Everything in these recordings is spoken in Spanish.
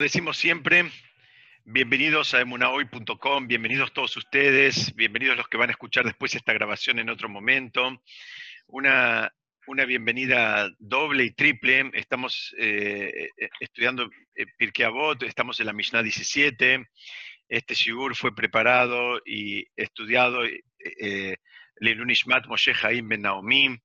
Decimos siempre, bienvenidos a emunahoy.com, bienvenidos todos ustedes, bienvenidos los que van a escuchar después esta grabación en otro momento. Una, una bienvenida doble y triple. Estamos eh, eh, estudiando eh, Pirkei Avot, estamos en la Mishnah 17. Este shigur fue preparado y estudiado eh, Lelunishmat Moshe Haim Ben Naomi.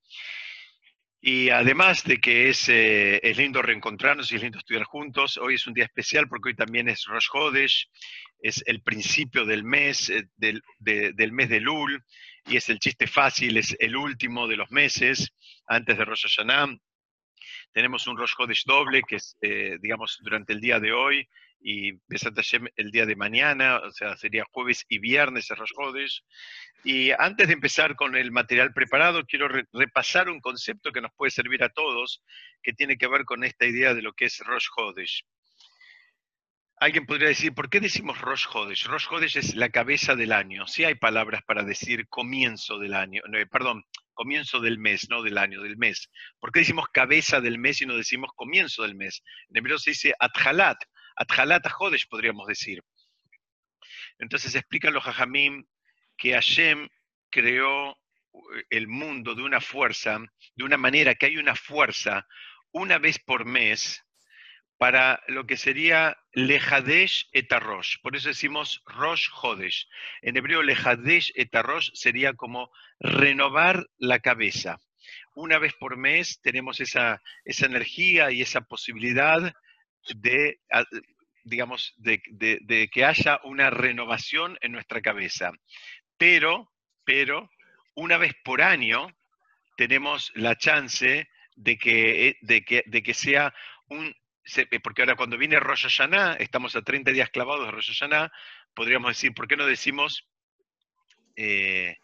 Y además de que es, eh, es, lindo reencontrarnos y es lindo estudiar juntos, hoy es un día especial porque hoy también es Rosh Hodesh, es el principio del mes, eh, del, de, del, mes de Lul, y es el chiste fácil, es el último de los meses antes de Rosh Hashanah. Tenemos un Rosh Hodesh doble, que es, eh, digamos, durante el día de hoy, y Besat Hashem el día de mañana, o sea, sería jueves y viernes el Rosh. Y antes de empezar con el material preparado, quiero re repasar un concepto que nos puede servir a todos, que tiene que ver con esta idea de lo que es Rosh Hodesh. Alguien podría decir, ¿por qué decimos Rosh Hodesh? Rosh Hodesh es la cabeza del año. Sí hay palabras para decir comienzo del año, no, perdón, comienzo del mes, no del año, del mes. ¿Por qué decimos cabeza del mes y no decimos comienzo del mes? En hebreo se dice Athalat, Athalat Hodesh podríamos decir. Entonces explican los Jajamim que Hashem creó el mundo de una fuerza, de una manera que hay una fuerza una vez por mes para lo que sería Lejadesh etarosh. Por eso decimos Rosh Hodesh. En hebreo Lejadesh etarosh sería como renovar la cabeza. Una vez por mes tenemos esa, esa energía y esa posibilidad de, digamos, de, de, que haya una renovación en nuestra cabeza pero, pero una vez por año tenemos la chance de que, eh, de que, de que sea un... Eh, porque ahora cuando viene Rosh estamos a 30 días clavados de Rosh podríamos decir, ¿por qué no decimos eh,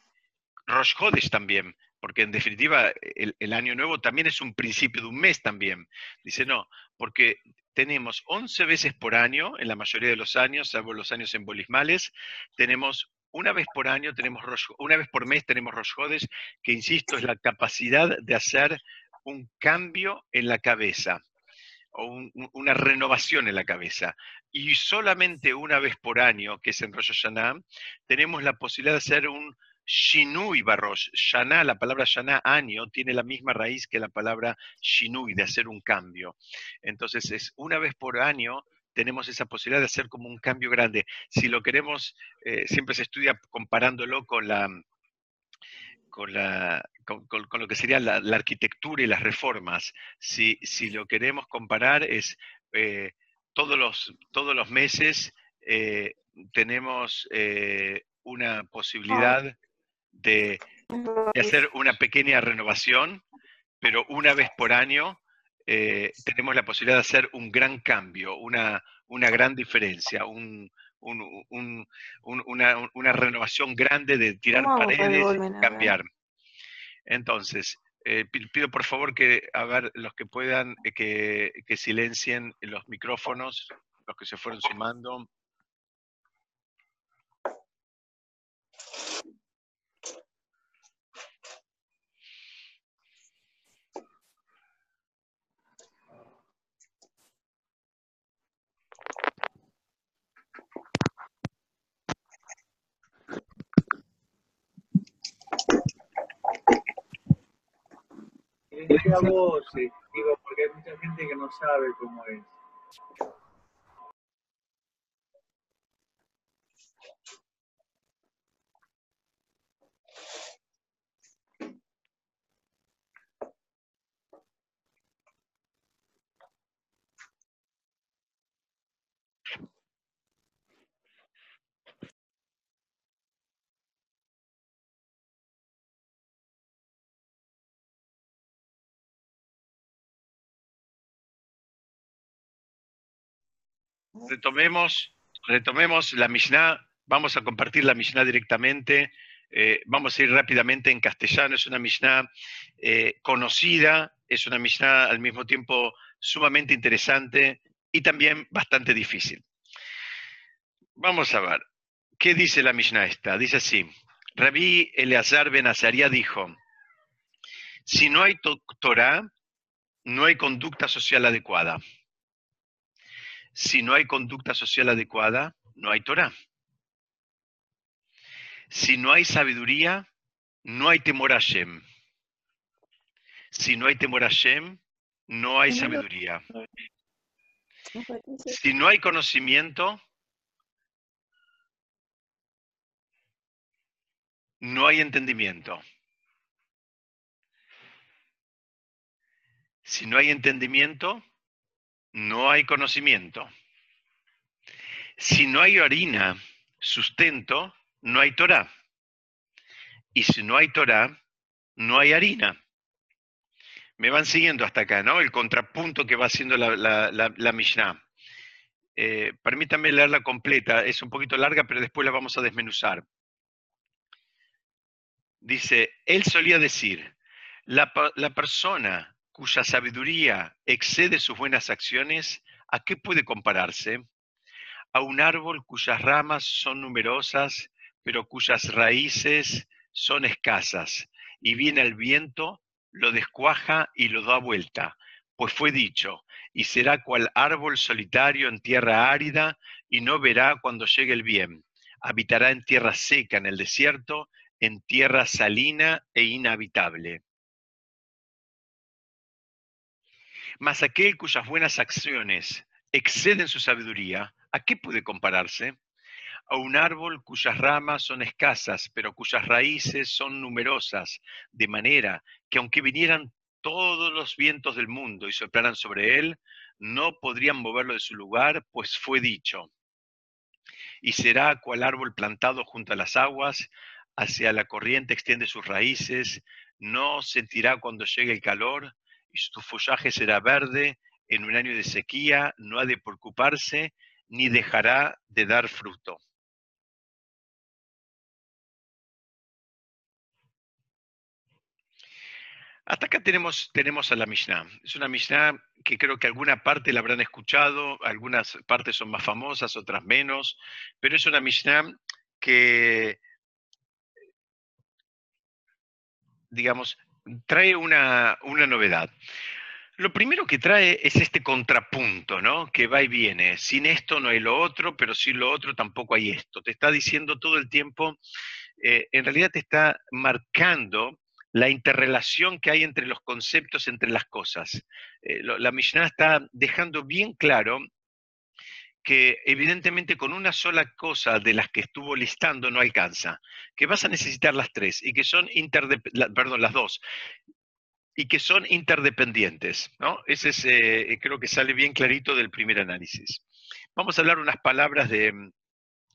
Rosh también? Porque en definitiva el, año nuevo también es un principio de un mes también. Dice, no, porque tenemos 11 veces por año, en la mayoría de los años, salvo los años embolismales, tenemos una vez por año tenemos una vez por mes tenemos Rosh que insisto, es la capacidad de hacer un cambio en la cabeza o un, una renovación en la cabeza. Y solamente una vez por año, que es en Rosh tenemos la posibilidad de hacer un Shinui Barrosh. Shana, la palabra Shana, año, tiene la misma raíz que la palabra Shinui, de hacer un cambio. Entonces, es una vez por año tenemos esa posibilidad de hacer como un cambio grande. Si lo queremos, eh, siempre se estudia comparándolo con la, con, la, con, con, con lo que sería la, la, arquitectura y las reformas. Si, si lo queremos comparar es eh, todos, los, todos los meses eh, tenemos eh, una posibilidad de, de, hacer una pequeña renovación, pero una vez por año eh, tenemos la posibilidad de hacer un gran cambio, una, una gran diferencia, un, un, un, una, una, renovación grande de tirar paredes, cambiar. Entonces, eh, pido por favor que, a ver, los que puedan, eh, que, que silencien los micrófonos, los que se fueron sumando. A voces, digo, porque hay mucha gente que no sabe cómo es. Retomemos, retomemos la Mishnah, vamos a compartir la Mishnah directamente, eh, vamos a ir rápidamente en castellano, es una Mishnah eh, conocida, es una Mishnah al mismo tiempo sumamente interesante y también bastante difícil. Vamos a ver, ¿qué dice la Mishnah esta? Dice así, Rabí Eleazar Ben Azaria dijo, si no hay Torah, no hay conducta social adecuada. Si no hay conducta social adecuada, no hay Torah. Si no hay sabiduría, no hay temor a Shem. Si no hay temor a Shem, no hay sabiduría. Si no hay conocimiento, no hay entendimiento. Si no hay entendimiento, no hay conocimiento. Si no hay harina, sustento, no hay Torah. Y si no hay Torah, no hay harina. Me van siguiendo hasta acá, ¿no? El contrapunto que va haciendo la, la, Mishnah. Eh, permítanme leerla completa, es un poquito larga, pero después la vamos a desmenuzar. Dice, él solía decir, la, la persona cuya sabiduría excede sus buenas acciones, ¿a qué puede compararse? A un árbol cuyas ramas son numerosas, pero cuyas raíces son escasas, y viene el viento, lo descuaja y lo da vuelta, pues fue dicho, y será cual árbol solitario en tierra árida, y no verá cuando llegue el bien. Habitará en tierra seca en el desierto, en tierra salina e inhabitable. Mas aquel cuyas buenas acciones exceden su sabiduría, ¿a qué puede compararse? A un árbol cuyas ramas son escasas, pero cuyas raíces son numerosas, de manera que aunque vinieran todos los vientos del mundo y soplaran sobre él, no podrían moverlo de su lugar, pues fue dicho. Y será cual árbol plantado junto a las aguas, hacia la corriente extiende sus raíces, no sentirá cuando llegue el calor, y su follaje será verde, en un año de sequía no ha de preocuparse, ni dejará de dar fruto. Hasta acá tenemos, tenemos a la Mishnah. Es una Mishnah que creo que alguna parte la habrán escuchado, algunas partes son más famosas, otras menos, pero es una Mishnah que digamos, trae una, novedad. Lo primero que trae es este contrapunto, ¿no? Que va y viene. Sin esto no hay lo otro, pero sin lo otro tampoco hay esto. Te está diciendo todo el tiempo, eh, en realidad te está marcando la interrelación que hay entre los conceptos, entre las cosas. Eh, la Mishnah está dejando bien claro que evidentemente con una sola cosa de las que estuvo listando no alcanza, que vas a necesitar las tres y que son las dos, y que son interdependientes, ¿no? Ese es, eh, creo que sale bien clarito del primer análisis. Vamos a hablar unas palabras de,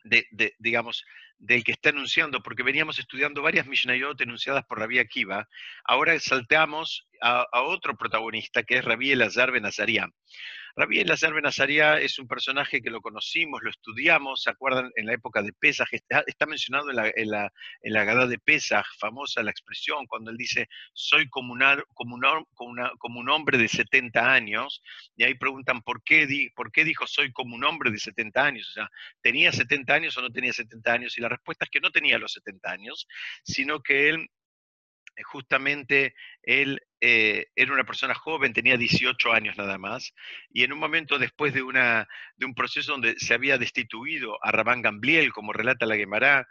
de, digamos, del que está enunciando, porque veníamos estudiando varias Mishnayot enunciadas por Rabí Akiva, ahora salteamos a, otro protagonista, que es Rabí Elazar Ben Rabí Elazar Benazaria es un personaje que lo conocimos, lo estudiamos, ¿se acuerdan? En la época de Pesaj, está, mencionado en la, en, en la Gada de Pesaj, famosa la expresión, cuando él dice, soy como, como, como, un hombre de 70 años, y ahí preguntan, ¿por qué, di, ¿por qué dijo soy como un hombre de 70 años? O sea, ¿tenía 70 años o no tenía 70 años? Y la respuesta es que no tenía los 70 años, sino que él eh, justamente él eh, era una persona joven, tenía 18 años nada más, y en un momento después de, una, de un proceso donde se había destituido a Rabán Gambliel, como relata la Gemara,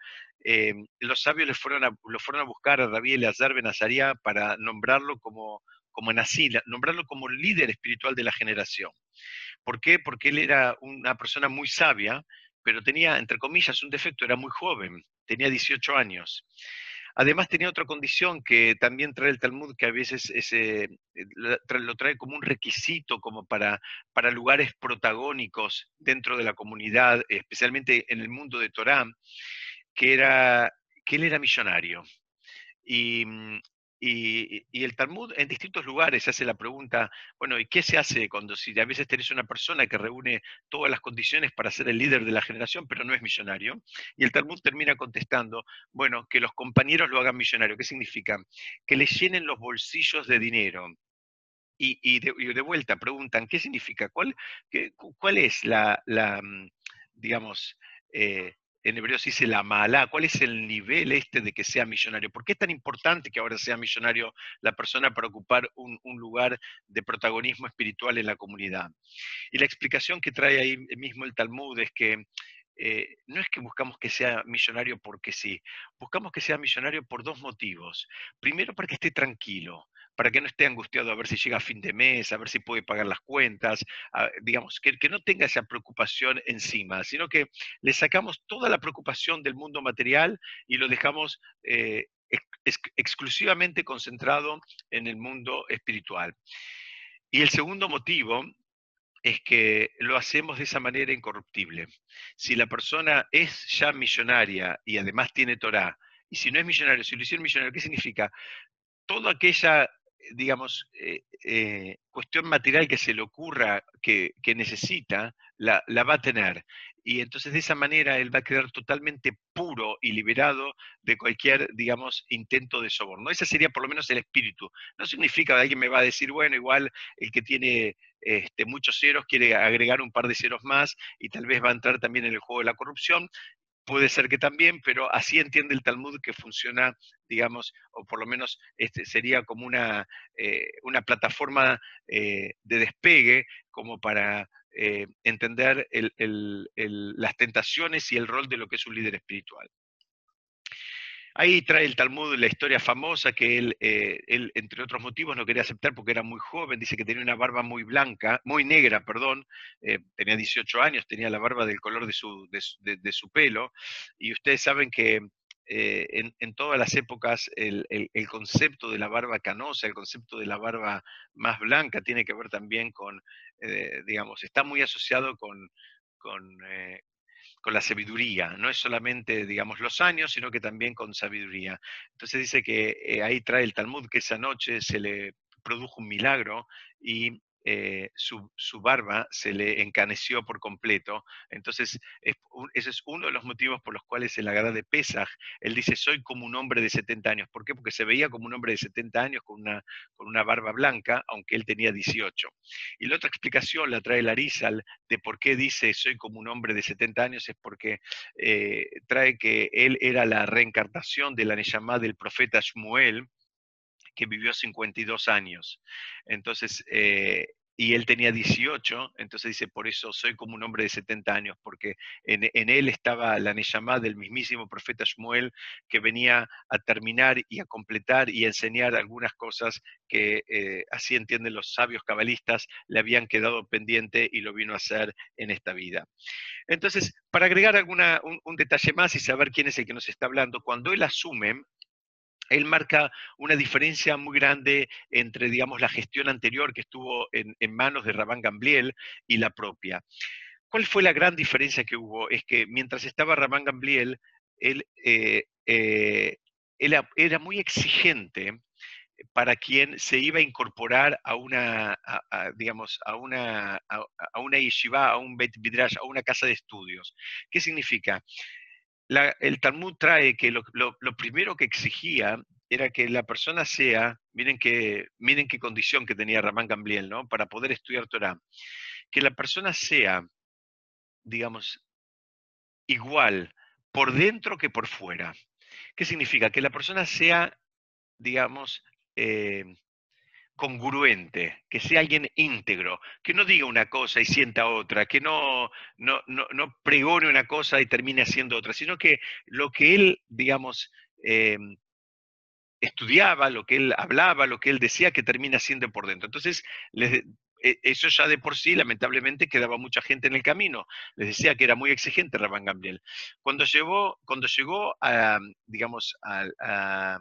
eh, los sabios le fueron a, lo fueron a buscar a Rabí Eleazar Benazaria para nombrarlo como, como nombrarlo como líder espiritual de la generación. ¿Por qué? Porque él era una persona muy sabia, pero tenía, entre comillas, un defecto, era muy joven, tenía 18 años. Además tenía otra condición que también trae el Talmud, que a veces eh, lo trae como un requisito como para, para lugares protagónicos dentro de la comunidad, especialmente en el mundo de Torá, que era que él era millonario. Y, y, el Talmud en distintos lugares hace la pregunta, bueno, ¿y qué se hace cuando si a veces tenés una persona que reúne todas las condiciones para ser el líder de la generación, pero no es millonario? Y el Talmud termina contestando, bueno, que los compañeros lo hagan millonario. ¿Qué significa? Que le llenen los bolsillos de dinero. Y, de, vuelta preguntan, ¿qué significa? ¿Cuál, cuál es la, mm, digamos, eh, en hebreo se dice la mala, cuál es el nivel este de que sea millonario. ¿Por qué es tan importante que ahora sea millonario la persona para ocupar un, lugar de protagonismo espiritual en la comunidad? Y la explicación que trae ahí mismo el Talmud es que eh, no es que buscamos que sea millonario porque sí, buscamos que sea millonario por dos motivos. Primero, para que esté tranquilo, para que no esté angustiado a ver si llega a fin de mes, a ver si puede pagar las cuentas, digamos, que, no tenga esa preocupación encima, sino que le sacamos toda la preocupación del mundo material y lo dejamos eh, exclusivamente concentrado en el mundo espiritual. Y el segundo motivo es que lo hacemos de esa manera incorruptible. Si la persona es ya millonaria y además tiene Torah, y si no es millonario, si lo hicieron millonario, ¿qué significa? Toda aquella digamos, eh, eh, cuestión material que se le ocurra que, necesita, la, va a tener. Y entonces de esa manera él va a quedar totalmente puro y liberado de cualquier, digamos, intento de soborno. Ese sería por lo menos el espíritu. No significa que alguien me va a decir, bueno, igual el que tiene este, muchos ceros quiere agregar un par de ceros más y tal vez va a entrar también en el juego de la corrupción. Puede ser que también, pero así entiende el Talmud que funciona, digamos, o por lo menos este, sería como una, eh, una plataforma eh, de despegue como para eh, entender las tentaciones y el rol de lo que es un líder espiritual. Ahí trae el Talmud la historia famosa que él, eh, él, entre otros motivos, no quería aceptar porque era muy joven, dice que tenía una barba muy blanca, muy negra, perdón, eh, tenía 18 años, tenía la barba del color de su, de, su pelo, y ustedes saben que eh, en, todas las épocas el, el, concepto de la barba canosa, el concepto de la barba más blanca tiene que ver también con, digamos, está muy asociado con, con, con la sabiduría, no es solamente, digamos, los años, sino que también con sabiduría. Entonces dice que eh, ahí trae el Talmud que esa noche se le produjo un milagro y eh, su, barba se le encaneció por completo. Entonces, ese es uno de los motivos por los cuales en la guerra de Pesach, él dice, soy como un hombre de 70 años. ¿Por qué? Porque se veía como un hombre de 70 años con una, con una barba blanca, aunque él tenía 18. Y la otra explicación la trae Larizal de por qué dice, soy como un hombre de 70 años, es porque eh, trae que él era la reencarnación de la Neyamá del profeta Shmuel, que vivió 52 años. Entonces, eh, y él tenía 18, entonces dice, por eso soy como un hombre de 70 años, porque en, él estaba la Neyamá del mismísimo profeta Shmuel, que venía a terminar y a completar y a enseñar algunas cosas que eh, así entienden los sabios cabalistas, le habían quedado pendiente y lo vino a hacer en esta vida. Entonces, para agregar alguna, un detalle más y saber quién es el que nos está hablando, cuando él asume, él marca una diferencia muy grande entre, digamos, la gestión anterior que estuvo en, manos de Rabán Gambliel y la propia. ¿Cuál fue la gran diferencia que hubo? Es que mientras estaba Rabán Gambliel, él, eh, eh, era muy exigente para quien se iba a incorporar a una, digamos, a una, yeshiva, a un bet midrash, a una casa de estudios. ¿Qué significa? El Talmud trae que lo, primero que exigía era que la persona sea, miren qué, miren qué condición que tenía Ramán Gambliel, ¿no? Para poder estudiar Torah, que la persona sea, digamos, igual por dentro que por fuera. ¿Qué significa? Que la persona sea, digamos, eh, congruente, que sea alguien íntegro, que no diga una cosa y sienta otra, que no, no, no, pregone una cosa y termine haciendo otra, sino que lo que él, digamos, em, estudiaba, lo que él hablaba, lo que él decía, que termina siendo por dentro. Entonces, e, eso ya de por sí, lamentablemente, quedaba mucha gente en el camino. Les decía que era muy exigente Rabán Gambriel. Cuando cuando llegó a, digamos, a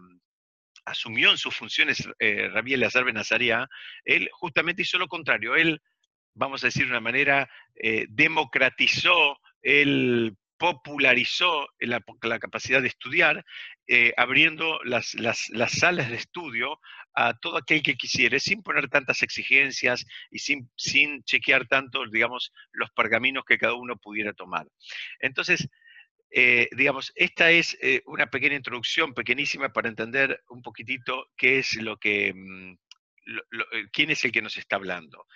asumió en sus funciones eh, Rabí Benazaria, él justamente hizo lo contrario. Él, vamos a decir de una manera, eh, democratizó, él popularizó la, capacidad de estudiar, eh, abriendo las, salas de estudio a todo aquel que quisiera, sin poner tantas exigencias y sin, sin chequear tanto, digamos, los pergaminos que cada uno pudiera tomar. Entonces, eh, digamos, esta es eh, una pequeña introducción, pequeñísima, para entender un poquitito qué es lo que, mm, eh, quién es el que nos está hablando.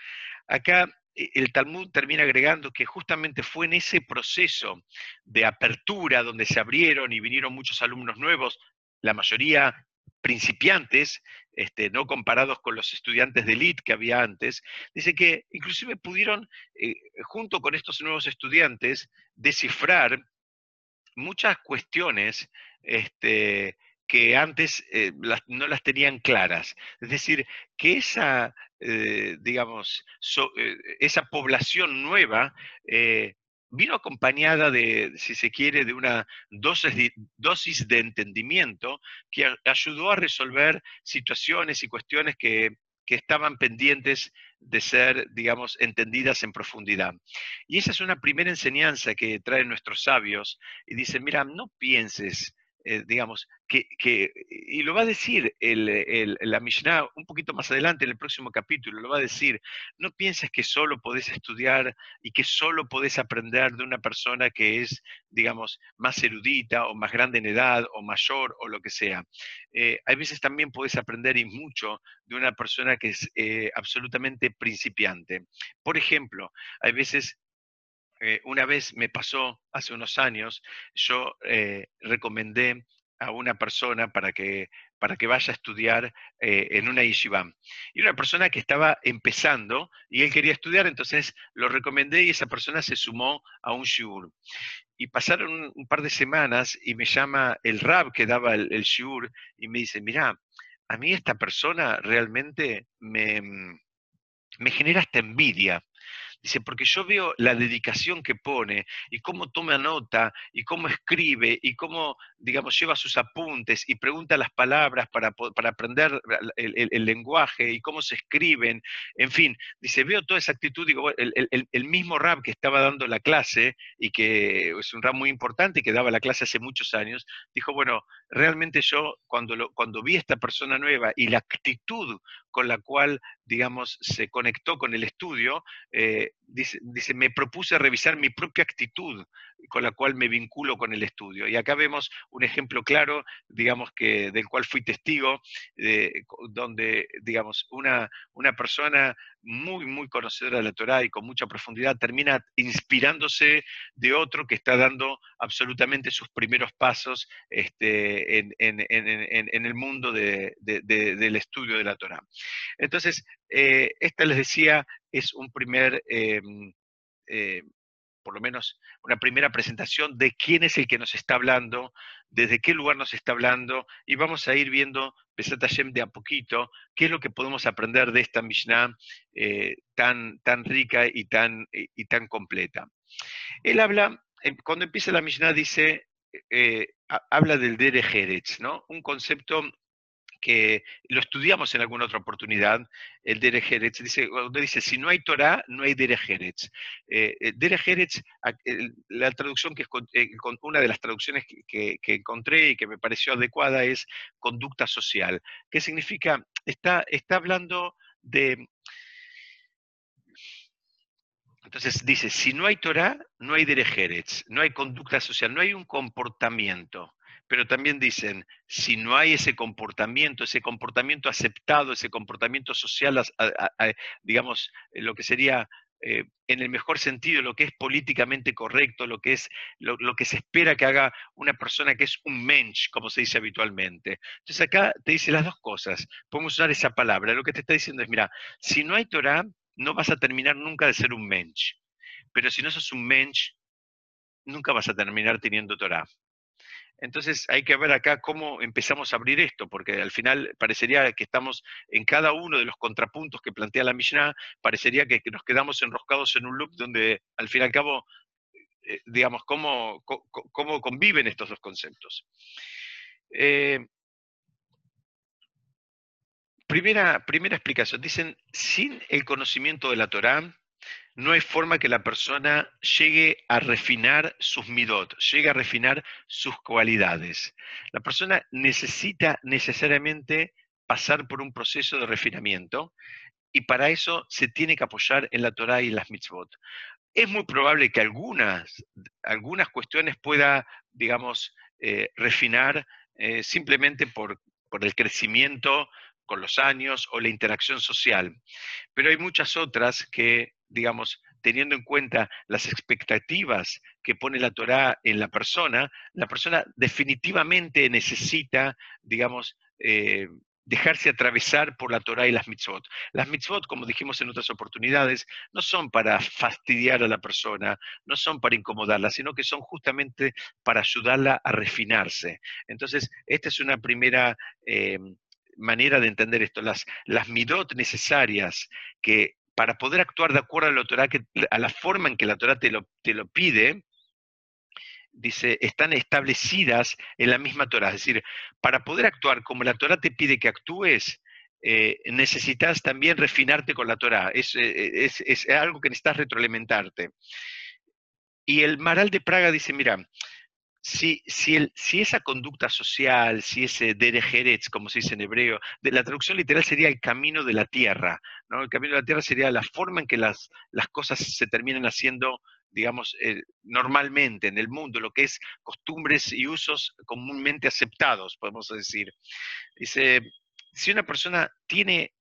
Acá el Talmud termina agregando que justamente fue en ese proceso de apertura donde se abrieron y vinieron muchos alumnos nuevos, la mayoría principiantes, este, no comparados con los estudiantes de elite que había antes, dice que inclusive pudieron, junto con estos nuevos estudiantes, descifrar muchas cuestiones este, que antes eh, no las tenían claras. Es decir, que esa, eh, digamos, esa población nueva vino acompañada de, si se quiere, de una dosis de, dosis de entendimiento que ayudó a resolver situaciones y cuestiones que, estaban pendientes de ser, digamos, entendidas en profundidad. Y esa es una primera enseñanza que traen nuestros sabios y dicen, mira, no pienses eh, digamos, que, y lo va a decir el, la Mishnah un poquito más adelante en el próximo capítulo, lo va a decir, no pienses que solo podés estudiar y que solo podés aprender de una persona que es, digamos, más erudita o más grande en edad o mayor o lo que sea. Eh, hay veces también podés aprender y mucho de una persona que es eh, absolutamente principiante. Por ejemplo, hay veces eh, una vez me pasó, hace unos años, yo eh, recomendé a una persona para que, para que vaya a estudiar eh, en una yeshiva. Y una persona que estaba empezando y él quería estudiar, entonces lo recomendé y esa persona se sumó a un shiur. Y pasaron un, par de semanas y me llama el rab que daba el, el shiur y me dice, mira, a mí esta persona realmente me, me genera esta envidia. Dice, porque yo veo la dedicación que pone y cómo toma nota y cómo escribe y cómo, digamos, lleva sus apuntes y pregunta las palabras para, para aprender el, lenguaje y cómo se escriben. En fin, dice, veo toda esa actitud. Digo, el, el, mismo rap que estaba dando la clase y que es un rap muy importante que daba la clase hace muchos años, dijo, bueno, realmente yo cuando, lo, cuando vi a esta persona nueva y la actitud con la cual, digamos, se conectó con el estudio, eh, dice, me propuse revisar mi propia actitud con la cual me vinculo con el estudio. Y acá vemos un ejemplo claro, digamos, que, del cual fui testigo, donde, digamos, una, una persona muy, muy conocedora de la Torah y con mucha profundidad termina inspirándose de otro que está dando absolutamente sus primeros pasos este, en, el mundo del estudio de la Torah. Entonces, eh, esta les decía, es un primer... Em, eh, por lo menos una primera presentación de quién es el que nos está hablando, desde qué lugar nos está hablando, y vamos a ir viendo, Pesat Hashem, de a poquito, qué es lo que podemos aprender de esta Mishnah eh, tan, tan rica y tan, y tan completa. Él habla, eh, cuando empieza la Mishnah dice, eh, habla del Dere ¿no? Un concepto que lo estudiamos en alguna otra oportunidad, el Derech dice, donde dice, si no hay Torah, no hay Derech eh, eh la traducción que es eh, una de las traducciones que, encontré y que me pareció adecuada es conducta social. ¿Qué significa? Está, está hablando de... Entonces dice, si no hay Torah, no hay Derech no hay conducta social, no hay un comportamiento pero también dicen, si no hay ese comportamiento, ese comportamiento aceptado, ese comportamiento social, digamos, eh, lo que sería eh, en el mejor sentido, lo que es políticamente correcto, lo que es lo, que se espera que haga una persona que es un mensch, como se dice habitualmente. Entonces acá te dice las dos cosas. Podemos usar esa palabra. Lo que te está diciendo es, mira, si no hay Torah, no vas a terminar nunca de ser un mensch. Pero si no sos un mensch, nunca vas a terminar teniendo Torah. Entonces hay que ver acá cómo empezamos a abrir esto, porque al final parecería que estamos en cada uno de los contrapuntos que plantea la Mishnah, parecería que, nos quedamos enroscados en un loop donde al fin y al cabo, eh, digamos, cómo, cómo, conviven estos dos conceptos. Eh, primera, primera explicación, dicen, sin el conocimiento de la Torá, no hay forma que la persona llegue a refinar sus midot, llegue a refinar sus cualidades. La persona necesita necesariamente pasar por un proceso de refinamiento y para eso se tiene que apoyar en la Torah y en las mitzvot. Es muy probable que algunas, algunas cuestiones pueda, digamos, eh, refinar eh, simplemente por, por el crecimiento con los años o la interacción social. Pero hay muchas otras que digamos, teniendo en cuenta las expectativas que pone la Torá en la persona, la persona definitivamente necesita, digamos, eh, dejarse atravesar por la Torah y las mitzvot. Las mitzvot, como dijimos en otras oportunidades, no son para fastidiar a la persona, no son para incomodarla, sino que son justamente para ayudarla a refinarse. Entonces, esta es una primera eh, manera de entender esto. Las, las midot necesarias que para poder actuar de acuerdo a la, a la forma en que la Torah te lo, te lo pide, dice, están establecidas en la misma Torah. Es decir, para poder actuar como la Torah te pide que actúes, eh, necesitas también refinarte con la Torah. Eh, es, es, algo que necesitas retroalimentarte. Y el Maral de Praga dice, mira, si, si, esa conducta social, si ese derejeretz, como se dice en hebreo, de, la traducción literal sería el camino de la tierra, ¿no? El camino de la tierra sería la forma en que las, las cosas se terminan haciendo digamos, eh, normalmente en el mundo, lo que es costumbres y usos comúnmente aceptados, podemos decir. Dice, si una persona tiene,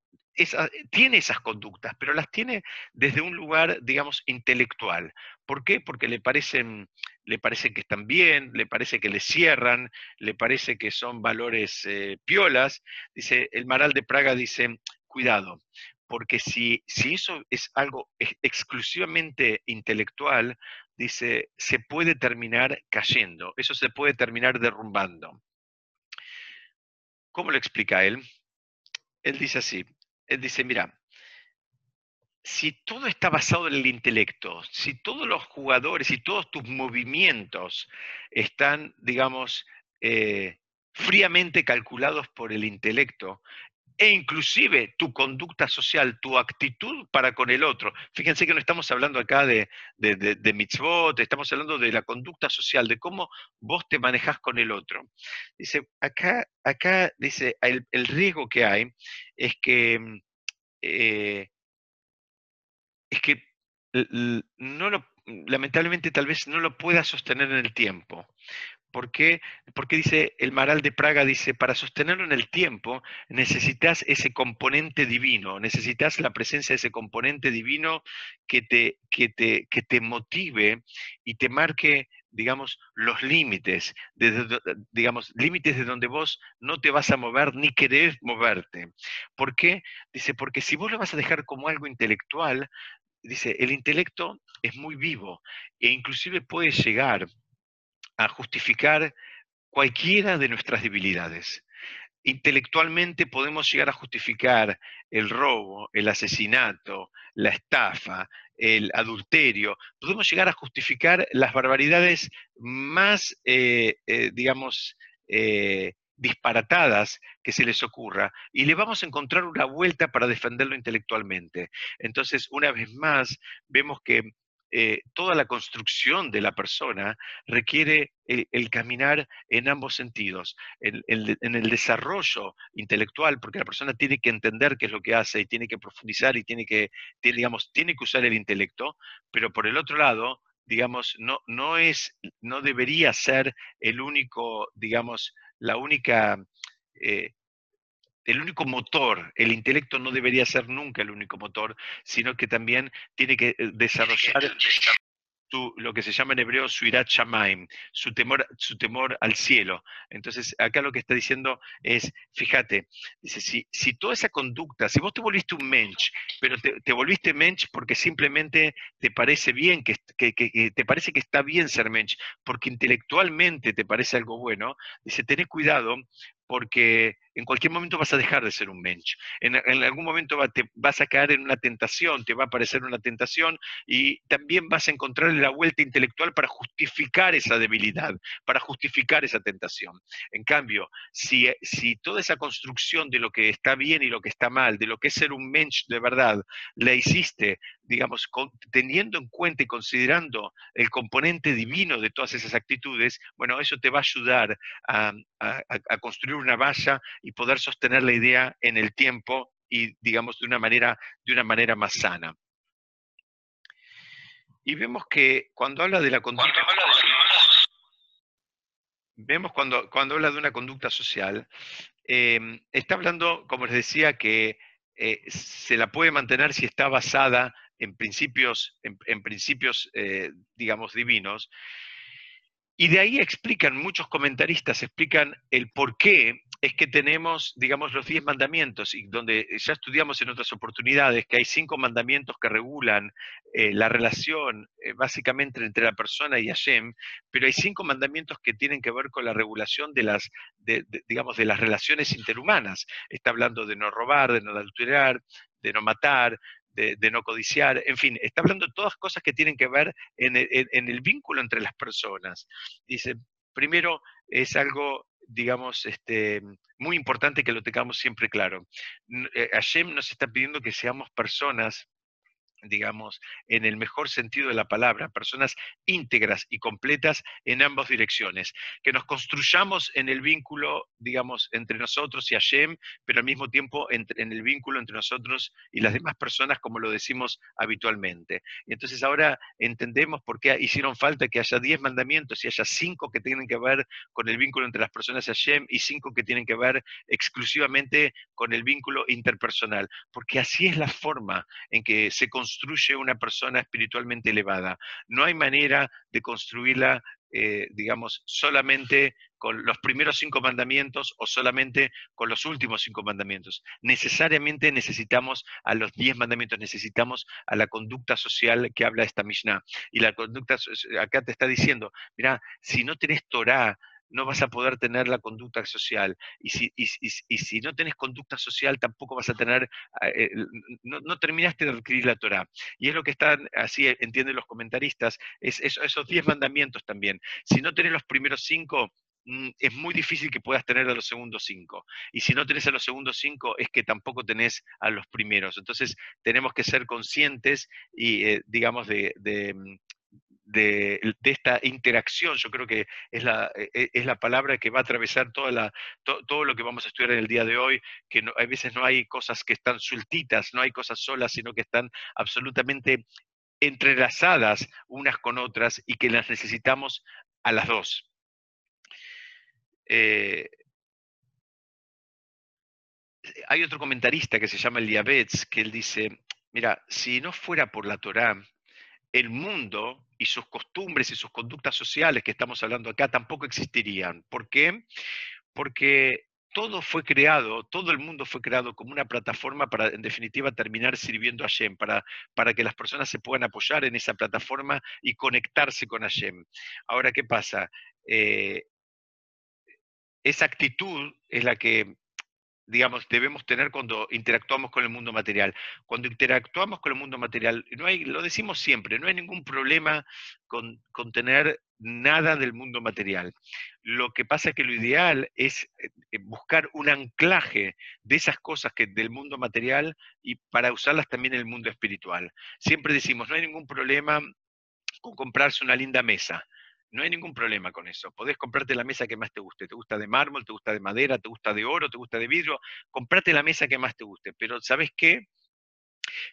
tiene esas conductas, pero las tiene desde un lugar, digamos, intelectual. ¿Por qué? Porque le parecen, le parece que están bien, le parece que le cierran, le parece que son valores eh, piolas. Dice, el Maral de Praga dice, cuidado, porque si, si eso es algo exclusivamente intelectual, dice, se puede terminar cayendo, eso se puede terminar derrumbando. ¿Cómo lo explica él? Él dice así, dice, mira, si todo está basado en el intelecto, si todos los jugadores y todos tus movimientos están, digamos, eh, fríamente calculados por el intelecto, e inclusive tu conducta social, tu actitud para con el otro. Fíjense que no estamos hablando acá de, de, mitzvot, estamos hablando de la conducta social, de cómo vos te manejás con el otro. Dice, acá, acá dice, el, riesgo que hay es que, mm, eh, es que no lo, lamentablemente tal vez no lo pueda sostener en el tiempo. ¿Por qué? Porque dice el Maral de Praga, dice, para sostenerlo en el tiempo necesitas ese componente divino, necesitas la presencia de ese componente divino que te, que te, que te motive y te marque, digamos, los límites, digamos, límites de donde vos no te vas a mover ni querés moverte. ¿Por qué? Dice, porque si vos lo vas a dejar como algo intelectual, dice, el intelecto es muy vivo e inclusive puede llegar a justificar cualquiera de nuestras debilidades. Intelectualmente podemos llegar a justificar el robo, el asesinato, la estafa, el adulterio, podemos llegar a justificar las barbaridades más, eh, eh, digamos, eh, disparatadas que se les ocurra y le vamos a encontrar una vuelta para defenderlo intelectualmente. Entonces, una vez más, vemos que eh, toda la construcción de la persona requiere el, caminar en ambos sentidos, en, el desarrollo intelectual, porque la persona tiene que entender qué es lo que hace y tiene que profundizar y tiene que, digamos, tiene que usar el intelecto, pero por el otro lado, digamos, no, no, es, no debería ser el único, digamos, la única eh, el único motor, el intelecto no debería ser nunca el único motor, sino que también tiene que eh, desarrollar lo que se llama en hebreo suirat shamaim, su temor, su temor al cielo. Entonces, acá lo que está diciendo es, fíjate, dice, si, si toda esa conducta, si vos te volviste un mensch, pero te, volviste mensch porque simplemente te parece bien, que, que, te parece que está bien ser mensch, porque intelectualmente te parece algo bueno, dice, tenés cuidado porque en cualquier momento vas a dejar de ser un mensch. En, algún momento te vas a caer en una tentación, te va a aparecer una tentación y también vas a encontrar la vuelta intelectual para justificar esa debilidad, para justificar esa tentación. En cambio, si, si toda esa construcción de lo que está bien y lo que está mal, de lo que es ser un mensch de verdad, la hiciste digamos, teniendo en cuenta y considerando el componente divino de todas esas actitudes, bueno, eso te va a ayudar a, construir una valla y poder sostener la idea en el tiempo y, digamos, de una manera, de una manera más sana. Y vemos que cuando habla de la conducta... Vemos cuando, cuando habla de una conducta social, em, está hablando, como les decía, que eh, se la puede mantener si está basada en principios, en, principios eh, digamos, divinos. Y de ahí explican, muchos comentaristas explican el por qué es que tenemos, digamos, los diez mandamientos, y donde ya estudiamos en otras oportunidades que hay cinco mandamientos que regulan eh, la relación eh, básicamente entre la persona y Hashem, pero hay cinco mandamientos que tienen que ver con la regulación de las, digamos, de las relaciones interhumanas. Está hablando de no robar, de no adulterar, de no matar, de, no codiciar, en fin, está hablando de todas cosas que tienen que ver en el, vínculo entre las personas. Dice, primero es algo digamos, este, muy importante que lo tengamos siempre claro. Eh, Hashem nos está pidiendo que seamos personas digamos, en el mejor sentido de la palabra, personas íntegras y completas en ambas direcciones, que nos construyamos en el vínculo, digamos, entre nosotros y Hashem, pero al mismo tiempo en el vínculo entre nosotros y las demás personas, como lo decimos habitualmente. Y entonces ahora entendemos por qué hicieron falta que haya diez mandamientos y haya cinco que tienen que ver con el vínculo entre las personas y Hashem y cinco que tienen que ver exclusivamente con el vínculo interpersonal, porque así es la forma en que se construye construye una persona espiritualmente elevada. No hay manera de construirla, eh, digamos, solamente con los primeros cinco mandamientos o solamente con los últimos cinco mandamientos. Necesariamente necesitamos a los diez mandamientos, necesitamos a la conducta social que habla esta Mishnah. Y la conducta, acá te está diciendo, mira, si no tenés Torah, no vas a poder tener la conducta social. Y si, y, si no tenés conducta social, tampoco vas a tener, ah, eh, no, terminaste de adquirir la Torah. Y es lo que están, así entienden los comentaristas, es, esos diez mandamientos también. Si no tenés los primeros cinco, mm, es muy difícil que puedas tener a los segundos cinco. Y si no tenés a los segundos cinco, es que tampoco tenés a los primeros. Entonces, tenemos que ser conscientes y, eh, digamos, de, mm, de, esta interacción, yo creo que es la, e, e, es la palabra que va a atravesar toda la, todo lo que vamos a estudiar en el día de hoy, que a veces no hay cosas que están sueltitas, no hay cosas solas, sino que están absolutamente entrelazadas unas con otras y que las necesitamos a las dos. Eh, hay otro comentarista que se llama el Diabetes, que él dice, mira, si no fuera por la Torá, el mundo y sus costumbres y sus conductas sociales que estamos hablando acá tampoco existirían. ¿Por qué? Porque todo fue creado, todo el mundo fue creado como una plataforma para, en definitiva, terminar sirviendo a Hashem, para, para que las personas se puedan apoyar en esa plataforma y conectarse con Hashem. Ahora, ¿qué pasa? Eh, esa actitud es la que digamos, debemos tener cuando interactuamos con el mundo material. Cuando interactuamos con el mundo material, no hay, lo decimos siempre, no hay ningún problema con, tener nada del mundo material. Lo que pasa es que lo ideal es eh, buscar un anclaje de esas cosas que del mundo material y para usarlas también en el mundo espiritual. Siempre decimos, no hay ningún problema con comprarse una linda mesa. No hay ningún problema con eso. Podés comprarte la mesa que más te guste. Te gusta de mármol, te gusta de madera, te gusta de oro, te gusta de vidrio. Comprate la mesa que más te guste. Pero ¿sabes qué?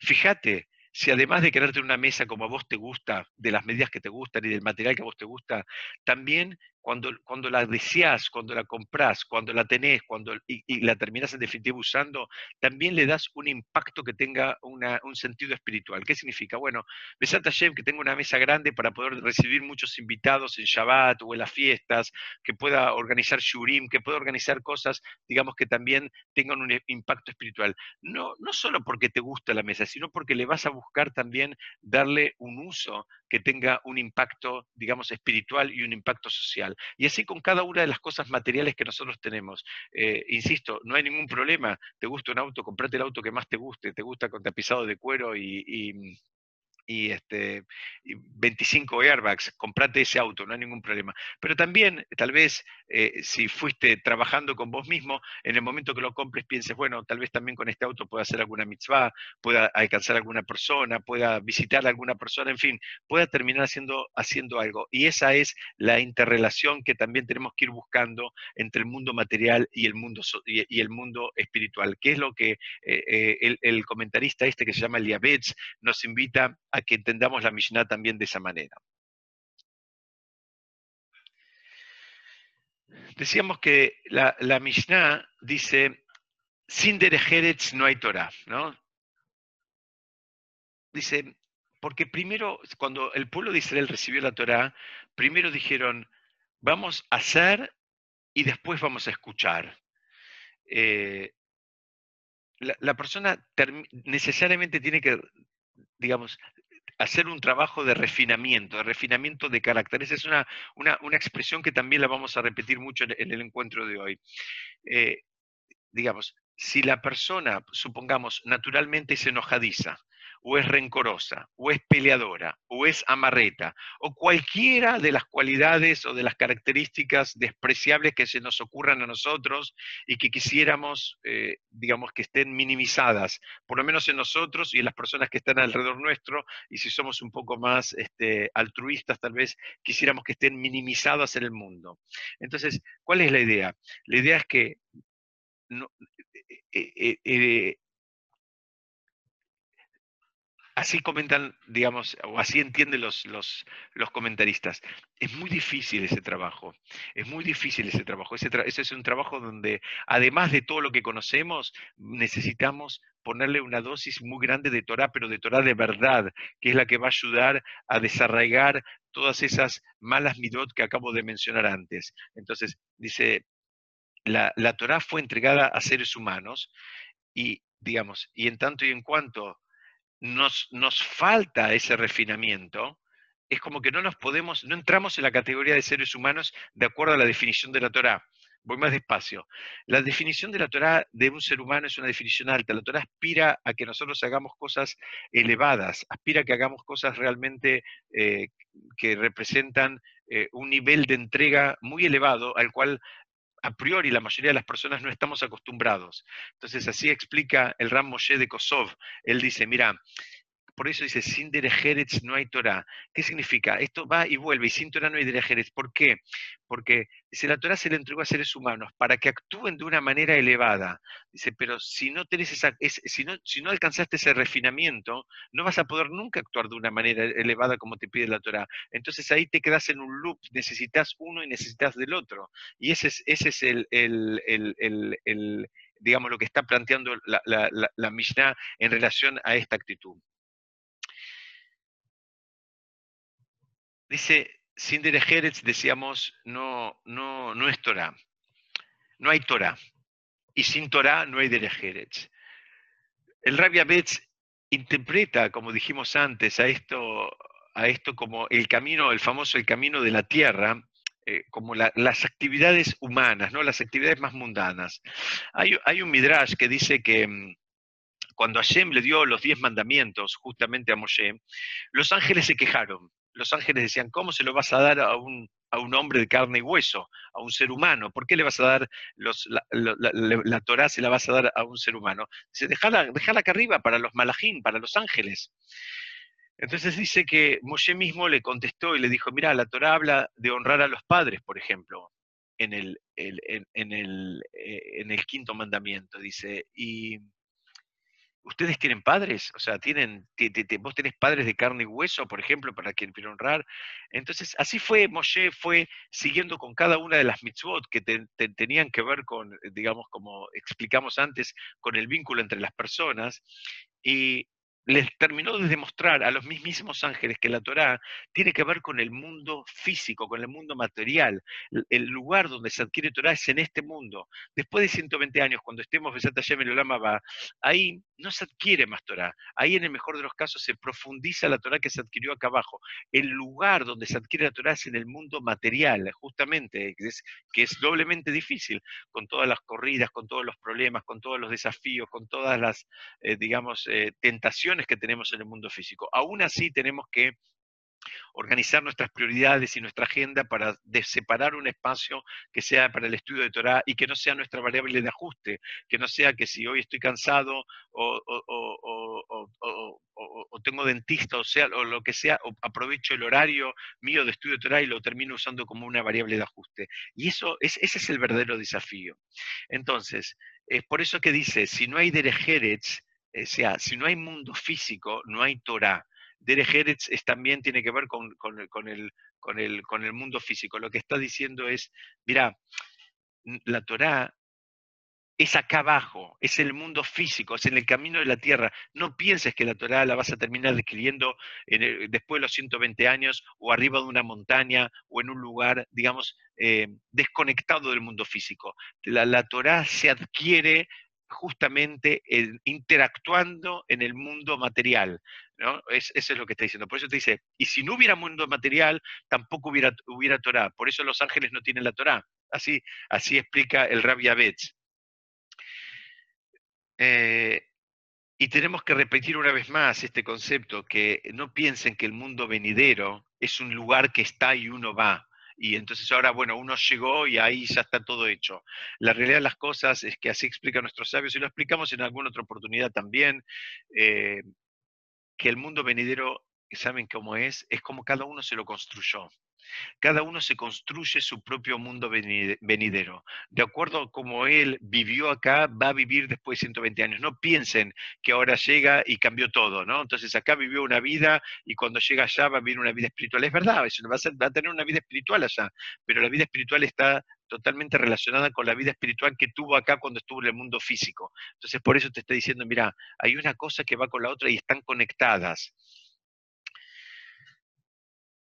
Fíjate si además de quererte una mesa como a vos te gusta, de las medidas que te gustan y del material que a vos te gusta, también cuando, cuando la deseas, cuando la compras, cuando la tenés cuando, y, la terminás en definitiva usando, también le das un impacto que tenga un sentido espiritual. ¿Qué significa? Bueno, besate a que tengo una mesa grande para poder recibir muchos invitados en Shabbat o en las fiestas, que pueda organizar shurim, que pueda organizar cosas, digamos, que también tengan un impacto espiritual. No, no solo porque te gusta la mesa, sino porque le vas a buscar también darle un uso que tenga un impacto, digamos, espiritual y un impacto social. Y así con cada una de las cosas materiales que nosotros tenemos. Eh, insisto, no hay ningún problema. Te gusta un auto, comprate el auto que más te guste. Te gusta con tapizado de cuero y y, este, 25 airbags, comprate ese auto, no hay ningún problema. Pero también, tal vez, eh, si fuiste trabajando con vos mismo, en el momento que lo compres pienses, bueno, tal vez también con este auto pueda hacer alguna mitzvah, pueda alcanzar a alguna persona, pueda visitar a alguna persona, en fin, pueda terminar haciendo, haciendo algo. Y esa es la interrelación que también tenemos que ir buscando entre el mundo material y el mundo, y, el mundo espiritual, que es lo que eh, eh, el, el, comentarista este que se llama Liabetz nos invita a que entendamos la Mishnah también de esa manera. Decíamos que la, Mishnah dice, sin Derejeretz no hay Torah, ¿no? dice, porque primero, cuando el pueblo de Israel recibió la Torá, primero dijeron, vamos a hacer y después vamos a escuchar. Eh, la, persona necesariamente tiene que, digamos, hacer un trabajo de refinamiento, de refinamiento de carácter. Esa es una, una, expresión que también la vamos a repetir mucho en, el encuentro de hoy. Eh, digamos, si la persona, supongamos, naturalmente es enojadiza, o es rencorosa, o es peleadora, o es amarreta, o cualquiera de las cualidades o de las características despreciables que se nos ocurran a nosotros y que quisiéramos, eh, digamos, que estén minimizadas, por lo menos en nosotros y en las personas que están alrededor nuestro, y si somos un poco más este, altruistas, tal vez quisiéramos que estén minimizadas en el mundo. Entonces, ¿cuál es la idea? La idea es que eh, eh, así comentan, digamos, o así entienden los, los, los, comentaristas. Es muy difícil ese trabajo, es muy difícil ese trabajo. Ese, es un trabajo donde, además de todo lo que conocemos, necesitamos ponerle una dosis muy grande de Torah, pero de Torah de verdad, que es la que va a ayudar a desarraigar todas esas malas midot que acabo de mencionar antes. Entonces, dice, la, la Torah fue entregada a seres humanos y, digamos, y en tanto y en cuanto nos, nos falta ese refinamiento, es como que no nos podemos, no entramos en la categoría de seres humanos de acuerdo a la definición de la Torá. Voy más despacio. La definición de la Torá de un ser humano es una definición alta. La Torá aspira a que nosotros hagamos cosas elevadas, aspira a que hagamos cosas realmente eh, que representan eh, un nivel de entrega muy elevado al cual a priori la mayoría de las personas no estamos acostumbrados. Entonces así explica el Ram Moshe de Kosov. Él dice, mira, por eso dice, sin derejeres no hay Torah. ¿Qué significa? Esto va y vuelve, y sin Torah no hay derejeres. ¿Por qué? Porque dice, la Torah se le entregó a seres humanos para que actúen de una manera elevada. Dice, pero si no, tenés esa, si, no, si no alcanzaste ese refinamiento, no vas a poder nunca actuar de una manera elevada como te pide la Torah. Entonces ahí te quedas en un loop, necesitas uno y necesitas del otro. Y ese es, ese es el, el, digamos, lo que está planteando la, la, la Mishnah en relación a esta actitud. Dice, sin Derejeres decíamos, no, no, no es Torah. No hay Torah. Y sin Torah no hay Derejeres. El Rabbi Abetz interpreta, como dijimos antes, a esto, a esto como el camino, el famoso el camino de la tierra, eh, como las actividades humanas, ¿no? las actividades más mundanas. Hay, hay un midrash que dice que mm, cuando Hashem le dio los diez mandamientos justamente a Moshe, los ángeles se quejaron los ángeles decían, ¿cómo se lo vas a dar a un, a un hombre de carne y hueso, a un ser humano? ¿Por qué le vas a dar los, la, la, Torah, se la vas a dar a un ser humano? Dice, dejala, dejala acá arriba para los malajín, para los ángeles. Entonces dice que Moshe mismo le contestó y le dijo, mira, la Torah habla de honrar a los padres, por ejemplo, en el, en, el, eh, en el quinto mandamiento, dice, y ¿Ustedes tienen padres? O sea, tienen, vos tenés padres de carne y hueso, por ejemplo, para quien quiera honrar. Entonces, así fue, Moshe fue siguiendo con cada una de las mitzvot que tenían que ver con, digamos, como explicamos antes, con el vínculo entre las personas. Y les terminó de demostrar a los mismísimos ángeles que la Torá tiene que ver con el mundo físico, con el mundo material. El lugar donde se adquiere Torá es en este mundo. Después de 120 años, cuando estemos Besat Hashem el va, ahí no se adquiere más Torá. Ahí en el mejor de los casos se profundiza la Torá que se adquirió acá abajo. El lugar donde se adquiere la Torá es en el mundo material, justamente, que es, que es doblemente difícil, con todas las corridas, con todos los problemas, con todos los desafíos, con todas las, eh, digamos, eh, tentaciones que tenemos en el mundo físico. Aún así tenemos que organizar nuestras prioridades y nuestra agenda para separar un espacio que sea para el estudio de Torah y que no sea nuestra variable de ajuste, que no sea que si hoy estoy cansado o, tengo dentista o sea lo que sea, aprovecho el horario mío de estudio de Torah y lo termino usando como una variable de ajuste. Y eso es, ese es el verdadero desafío. Entonces, es por eso que dice, si no hay derejeres, o sea, si no hay mundo físico, no hay Torah. Derech es, también tiene que ver con, el, con, el, con el mundo físico. Lo que está diciendo es, mira, la Torah es acá abajo, es el mundo físico, es en el camino de la tierra. No pienses que la Torah la vas a terminar adquiriendo después de los 120 años o arriba de una montaña o en un lugar, digamos, eh, desconectado del mundo físico. La, la Torah se adquiere justamente interactuando en el mundo material. ¿no? eso es lo que está diciendo. Por eso te dice, y si no hubiera mundo material, tampoco hubiera, hubiera Torah. Por eso los ángeles no tienen la Torah. Así, así explica el Rabbi Abetz. Eh, y tenemos que repetir una vez más este concepto, que no piensen que el mundo venidero es un lugar que está y uno va. Y entonces ahora, bueno, uno llegó y ahí ya está todo hecho. La realidad de las cosas es que así explican nuestros sabios y lo explicamos en alguna otra oportunidad también, eh, que el mundo venidero, ¿saben cómo es? Es como cada uno se lo construyó. Cada uno se construye su propio mundo venidero. De acuerdo a cómo él vivió acá, va a vivir después de 120 años. No piensen que ahora llega y cambió todo, ¿no? Entonces acá vivió una vida y cuando llega allá va a vivir una vida espiritual. Es verdad, va, a tener una vida espiritual allá, pero la vida espiritual está totalmente relacionada con la vida espiritual que tuvo acá cuando estuvo en el mundo físico. Entonces por eso te estoy diciendo, mira, hay una cosa que va con la otra y están conectadas.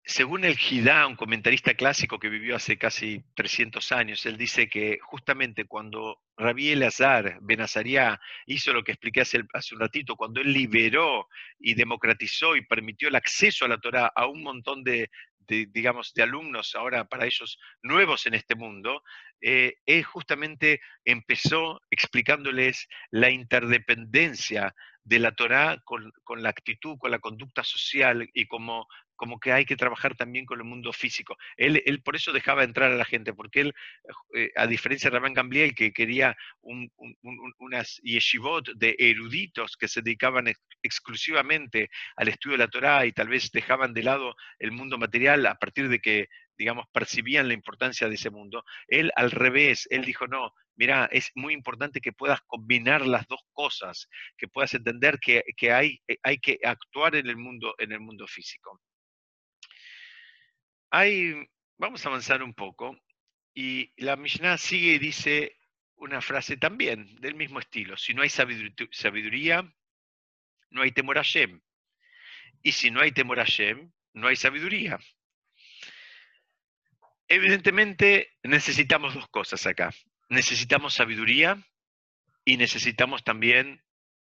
Según el Gidá, un comentarista clásico que vivió hace casi 300 años, él dice que justamente cuando Rabí Elazar Benazaria hizo lo que expliqué hace, un ratito, cuando él liberó y democratizó y permitió el acceso a la Torah a un montón de, digamos, de alumnos ahora para ellos nuevos en este mundo, eh, él justamente empezó explicándoles la interdependencia de la Torah con, con, la actitud, con la conducta social y como como que hay que trabajar también con el mundo físico. Él, él por eso dejaba entrar a la gente, porque él, eh, a diferencia de Ramán Gamliel, que quería unas yeshivot de eruditos que se dedicaban exclusivamente al estudio de la Torá y tal vez dejaban de lado el mundo material a partir de que, digamos, percibían la importancia de ese mundo, él al revés, él dijo, no, mira, es muy importante que puedas combinar las dos cosas, que puedas entender que, que hay, eh, hay que actuar en el mundo, en el mundo físico. Hay, vamos a avanzar un poco y la Mishnah sigue y dice una frase también del mismo estilo. Si no hay sabiduría, no hay temor a Shem. Y si no hay temor a Shem, no hay sabiduría. Evidentemente necesitamos dos cosas acá. Necesitamos sabiduría y necesitamos también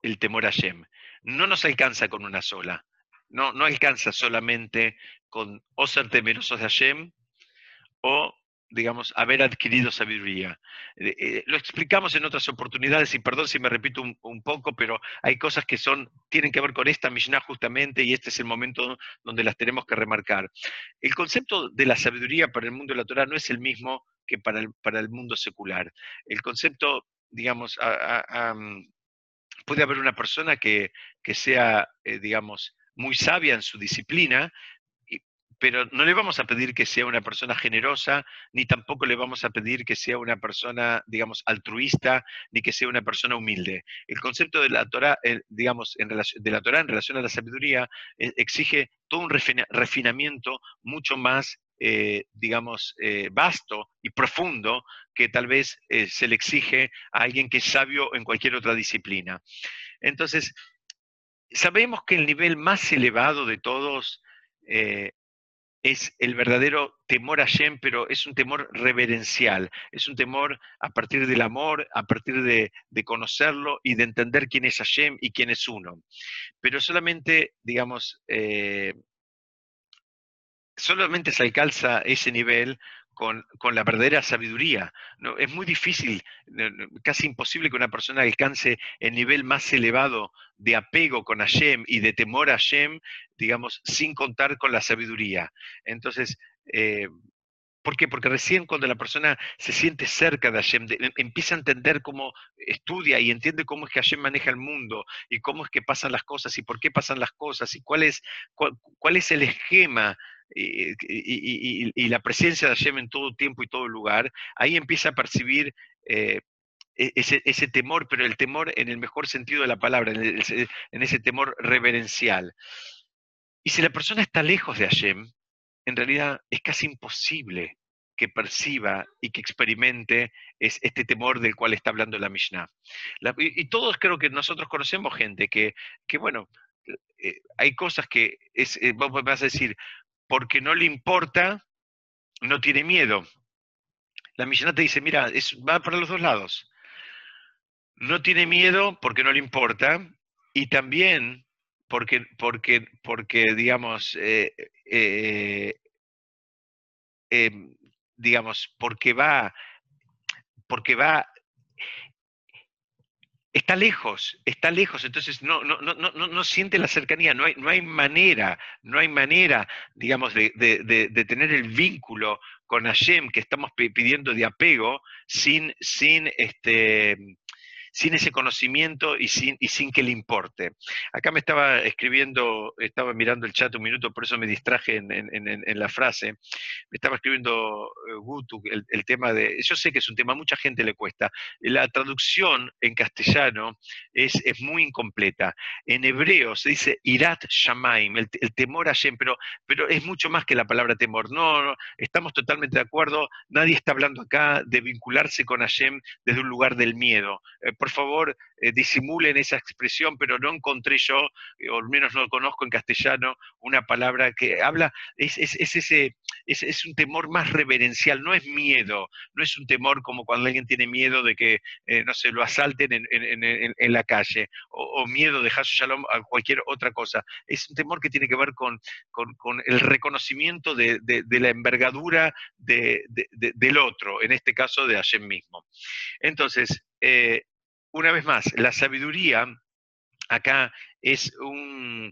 el temor a Shem. No nos alcanza con una sola. No, no alcanza solamente con o ser temerosos de Hashem o, digamos, haber adquirido sabiduría. Eh, eh, lo explicamos en otras oportunidades y perdón si me repito un, poco, pero hay cosas que son, tienen que ver con esta Mishnah justamente y este es el momento donde las tenemos que remarcar. El concepto de la sabiduría para el mundo de la Torah no es el mismo que para el, para el mundo secular. El concepto, digamos, puede haber una persona que, que sea, eh, digamos, muy sabia en su disciplina, pero no le vamos a pedir que sea una persona generosa, ni tampoco le vamos a pedir que sea una persona, digamos, altruista, ni que sea una persona humilde. El concepto de la Torah, eh, digamos, en relación, de la Torah en relación a la sabiduría eh, exige todo un refinamiento mucho más, eh, digamos, vasto y profundo que tal vez se le exige a alguien que es sabio en cualquier otra disciplina. Entonces, sabemos que el nivel más elevado de todos es el verdadero temor a Shem, pero es un temor reverencial, es un temor a partir del amor, a partir de, conocerlo y de entender quién es Hashem y quién es uno. Pero solamente, digamos, eh, solamente se alcanza ese nivel con, la verdadera sabiduría. ¿no? Es muy difícil, casi imposible que una persona alcance el nivel más elevado de apego con Hashem y de temor a Hashem, digamos, sin contar con la sabiduría. Entonces, eh, ¿Por qué? Porque recién cuando la persona se siente cerca de Hashem, em, empieza a entender cómo estudia y entiende cómo es que Hashem maneja el mundo y cómo es que pasan las cosas y por qué pasan las cosas y cuál es, cuál es el esquema y, la presencia de Hashem en todo tiempo y todo lugar, ahí empieza a percibir eh, e, ese, temor, pero el temor en el mejor sentido de la palabra, en, ese temor reverencial. Y si la persona está lejos de Hashem, en realidad es casi imposible que perciba y que experimente es este temor del cual está hablando la Mishnah. y, todos creo que nosotros conocemos gente que, que bueno, eh, hay cosas que es, eh, vos vas a decir, porque no le importa, no tiene miedo. La te dice, mira, es, va para los dos lados. No tiene miedo porque no le importa y también porque, porque, porque digamos, eh, em, digamos, porque va, porque va, está lejos, está lejos, entonces no, no, no, no, no siente la cercanía, no hay, no hay manera, no hay manera, digamos, de, de, tener el vínculo con Hashem que estamos pidiendo de apego sin, sin este, sin ese conocimiento y sin, que le importe. Acá me estaba escribiendo, estaba mirando el chat un minuto, por eso me distraje en, la frase, me estaba escribiendo eh, el, tema de, yo sé que es un tema, a mucha gente le cuesta, la traducción en castellano es, muy incompleta. En hebreo se dice irat shamaim, el, temor a pero, pero es mucho más que la palabra temor. No, no, estamos totalmente de acuerdo, nadie está hablando acá de vincularse con Hashem desde un lugar del miedo. Eh, por favor, eh, disimulen esa expresión, pero no encontré yo, eh, o al menos no conozco en castellano, una palabra que habla, es, ese, es, un temor más reverencial, no es miedo, no es un temor como cuando alguien tiene miedo de que, eh, no sé, lo asalten en, la calle, o, miedo de Hasu Shalom a cualquier otra cosa. Es un temor que tiene que ver con, con, el reconocimiento de, la envergadura del otro, en este caso de Hashem mismo. Entonces, una vez más, la sabiduría acá es un,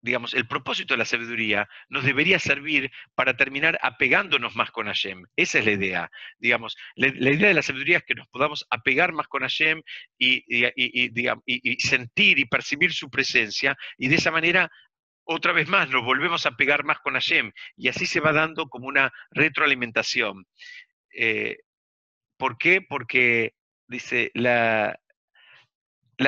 digamos, el propósito de la sabiduría nos debería servir para terminar apegándonos más con Hashem. Esa es la idea. Digamos, la, idea de la sabiduría es que nos podamos apegar más con Hashem y, y, sentir y percibir su presencia y de esa manera otra vez más nos volvemos a pegar más con Hashem y así se va dando como una retroalimentación. Eh, ¿Por qué? Porque dice, la,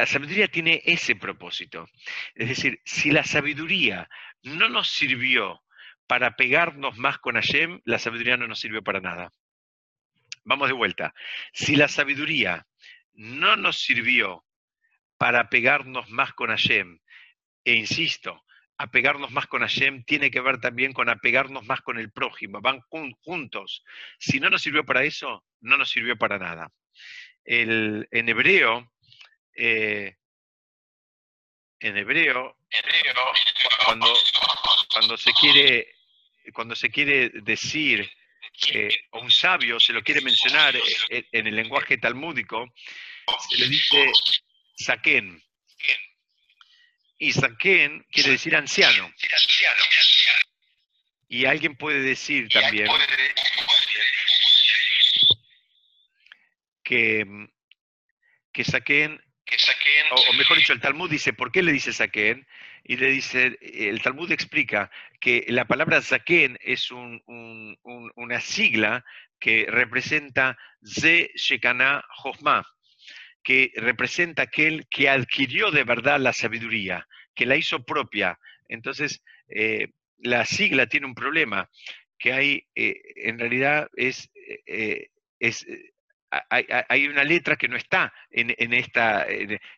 sabiduría tiene ese propósito. Es decir, si la sabiduría no nos sirvió para pegarnos más con Hashem, la sabiduría no nos sirvió para nada. Vamos de vuelta. Si la sabiduría no nos sirvió para pegarnos más con Hashem, e insisto, apegarnos más con Hashem tiene que ver también con apegarnos más con el prójimo, van juntos. Si no nos sirvió para eso, no nos sirvió para nada el, en hebreo, eh, en hebreo, cuando, cuando, se quiere, cuando se quiere decir, eh, o un sabio se lo quiere mencionar eh, en, el lenguaje talmúdico, se le dice saquén. Y saquén quiere decir anciano. Y alguien puede decir también que, mm, que saquen, o, mejor dicho, el Talmud dice, ¿por qué le dice saquen? Y le dice, el Talmud explica que la palabra saquen es una sigla que representa Ze Shekana Jochma, que representa aquel que adquirió de verdad la sabiduría, que la hizo propia. Entonces, eh, la sigla tiene un problema, que hay, eh, en realidad es, eh, es hay, una letra que no está en, esta,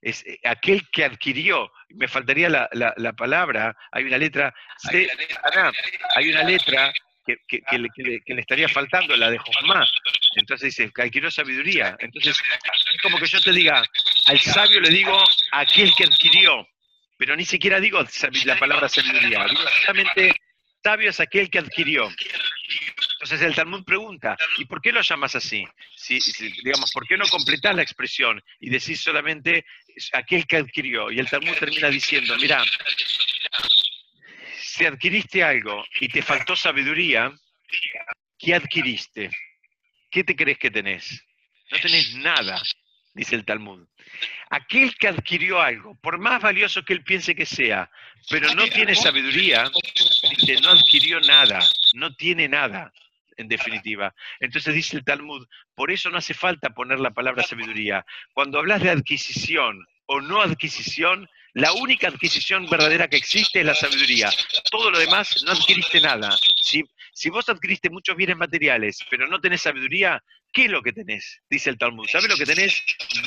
es eh, aquel que adquirió, me faltaría la, palabra, hay una letra, hay una letra, que, le, estaría faltando, la de Josma. Entonces dice, que adquirió sabiduría. Entonces, es como que yo te diga, al sabio le digo aquel que adquirió, pero ni siquiera digo la palabra sabiduría, digo solamente sabio es aquel que adquirió. Entonces el Talmud pregunta, ¿y por qué lo llamas así? Si, digamos, ¿por qué no completas la expresión y decís solamente aquel que adquirió? Y el Talmud termina diciendo, mira, si adquiriste algo y te faltó sabiduría, ¿qué adquiriste? ¿Qué te crees que tenés? No tenés nada, dice el Talmud. Aquel que adquirió algo, por más valioso que él piense que sea, pero no tiene sabiduría, dice, no adquirió nada, no tiene nada en definitiva. Entonces dice el Talmud, por eso no hace falta poner la palabra sabiduría. Cuando hablas de adquisición o no adquisición, La única adquisición verdadera que existe es la sabiduría. Todo lo demás no adquiriste nada. Si, vos adquiriste muchos bienes materiales, pero no tenés sabiduría, ¿qué es lo que tenés? Dice el Talmud. ¿Sabes lo que tenés?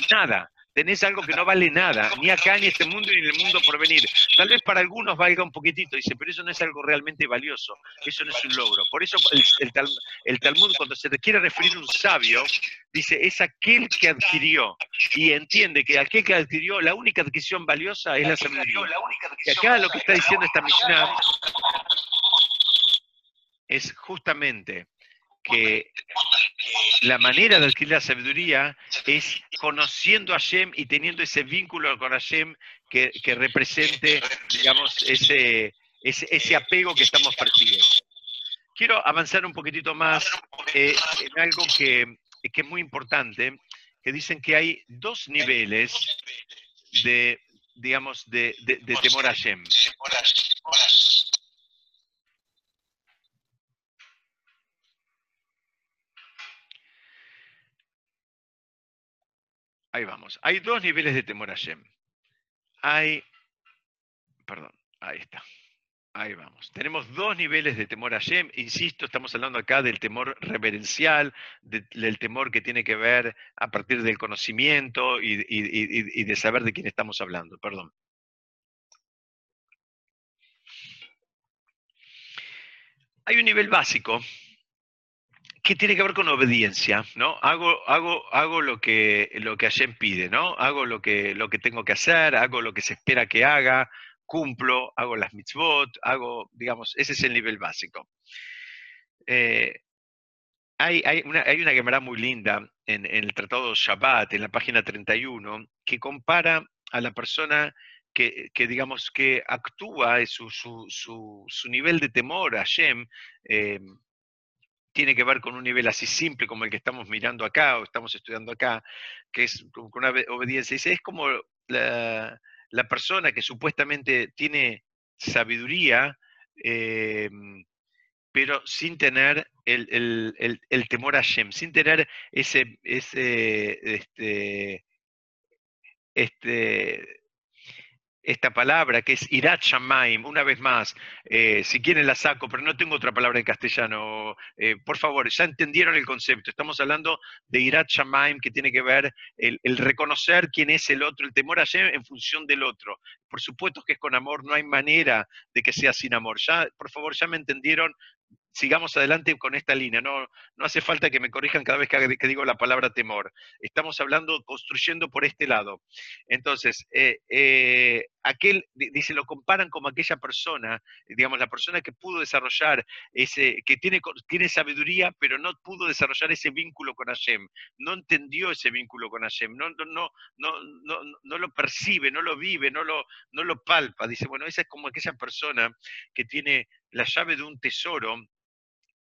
Nada tenés algo que no vale nada, ni acá, ni este mundo, ni en el mundo por venir. Tal vez para algunos valga un poquitito, dice, pero eso no es algo realmente valioso, eso no es un logro. Por eso el, el, Talmud, cuando se quiere referir a un sabio, dice, es aquel que adquirió, y entiende que aquel que adquirió, la única adquisición valiosa es la sabiduría. Y acá lo que está diciendo esta misión es justamente que la manera de adquirir la sabiduría es conociendo a Hashem y teniendo ese vínculo con Hashem que, que represente, digamos, ese, ese, apego que estamos persiguiendo. Quiero avanzar un poquitito más eh, en algo que, que, es muy importante, que dicen que hay dos niveles de, digamos, de, de, de temor a Hashem. Ahí vamos. Hay dos niveles de temor a Shem. Hay, perdón, ahí está. Ahí vamos. Tenemos dos niveles de temor a Shem. Insisto, estamos hablando acá del temor reverencial, del temor que tiene que ver a partir del conocimiento y, y de saber de quién estamos hablando. Perdón. Hay un nivel básico que tiene que ver con obediencia, ¿no? Hago, hago, hago lo que, lo que Hashem pide, ¿no? Hago lo que, lo que tengo que hacer, hago lo que se espera que haga, cumplo, hago las mitzvot, hago, digamos, ese es el nivel básico. Eh, hay, hay, una, hay una muy linda en, el Tratado Shabbat, en la página 31, que compara a la persona que, que, digamos, que actúa, su, su, su, su, nivel de temor a Hashem, eh, tiene que ver con un nivel así simple como el que estamos mirando acá o estamos estudiando acá, que es con una obediencia. Es como la, persona que supuestamente tiene sabiduría, em, pero sin tener el, temor a Shem, sin tener ese, ese este, este, esta palabra que es Irat Shamaim, una vez más, eh, si quieren la saco, pero no tengo otra palabra en castellano. Eh, por favor, ya entendieron el concepto. Estamos hablando de Irat Shamaim, que tiene que ver el, reconocer quién es el otro, el temor a en función del otro. Por supuesto que es con amor, no hay manera de que sea sin amor. Ya, por favor, ya me entendieron sigamos adelante con esta línea. No, no hace falta que me corrijan cada vez que, digo la palabra temor. Estamos hablando, construyendo por este lado. Entonces, eh, aquel, dice, lo comparan como aquella persona, digamos, la persona que pudo desarrollar ese, que tiene, tiene sabiduría, pero no pudo desarrollar ese vínculo con Hashem. No entendió ese vínculo con Hashem. No, no, no, no, no, lo percibe, no lo vive, no lo, no lo palpa. Dice, bueno, esa es como aquella persona que tiene la llave de un tesoro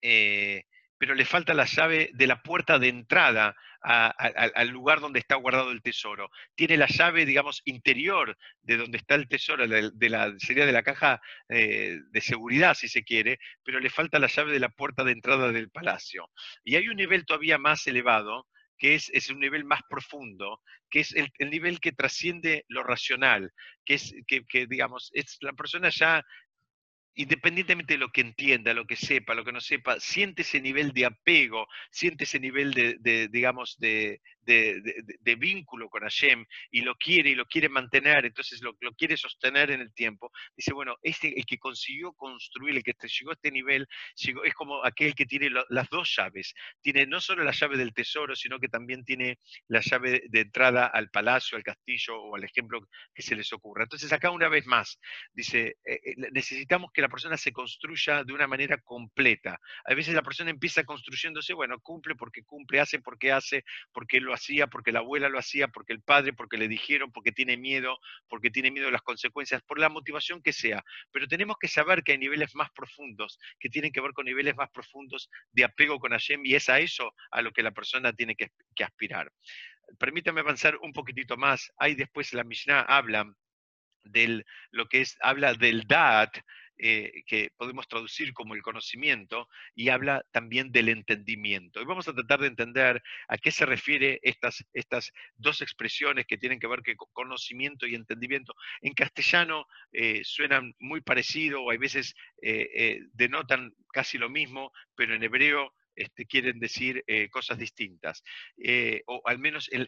eh, pero le falta la llave de la puerta de entrada al lugar donde está guardado el tesoro. Tiene la llave, digamos, interior de donde está el tesoro, de la, sería de la caja eh, de seguridad, si se quiere, pero le falta la llave de la puerta de entrada del palacio. Y hay un nivel todavía más elevado, que es, un nivel más profundo, que es el, nivel que trasciende lo racional, que es que, digamos, es la persona ya independientemente de lo que entienda, lo que sepa, lo que no sepa, siente ese nivel de apego, siente ese nivel de, digamos, de, de, vínculo con Hashem y lo quiere y lo quiere mantener, entonces lo, quiere sostener en el tiempo, dice, bueno, este, el que consiguió construir, el que llegó a este nivel, es como aquel que tiene las dos llaves. Tiene no solo la llave del tesoro, sino que también tiene la llave de entrada al palacio, al castillo o al ejemplo que se les ocurra. Entonces acá una vez más, dice, eh, eh, necesitamos que la persona se construya de una manera completa. A veces la persona empieza construyéndose, bueno, cumple porque cumple, hace porque hace, porque lo hacía, porque la abuela lo hacía, porque el padre, porque le dijeron, porque tiene miedo, porque tiene miedo de las consecuencias, por la motivación que sea. Pero tenemos que saber que hay niveles más profundos, que tienen que ver con niveles más profundos de apego con Hashem, y es a eso a lo que la persona tiene que, aspirar. Permítame avanzar un poquitito más. Ahí después la Mishnah habla del lo que es, habla del Da'at, eh, que podemos traducir como el conocimiento y habla también del entendimiento. Y vamos a tratar de entender a qué se refiere estas, estas dos expresiones que tienen que ver con conocimiento y entendimiento. En castellano eh, suenan muy parecido o hay veces eh, denotan casi lo mismo, pero en hebreo este, quieren decir eh, cosas distintas. Eh, o al menos el,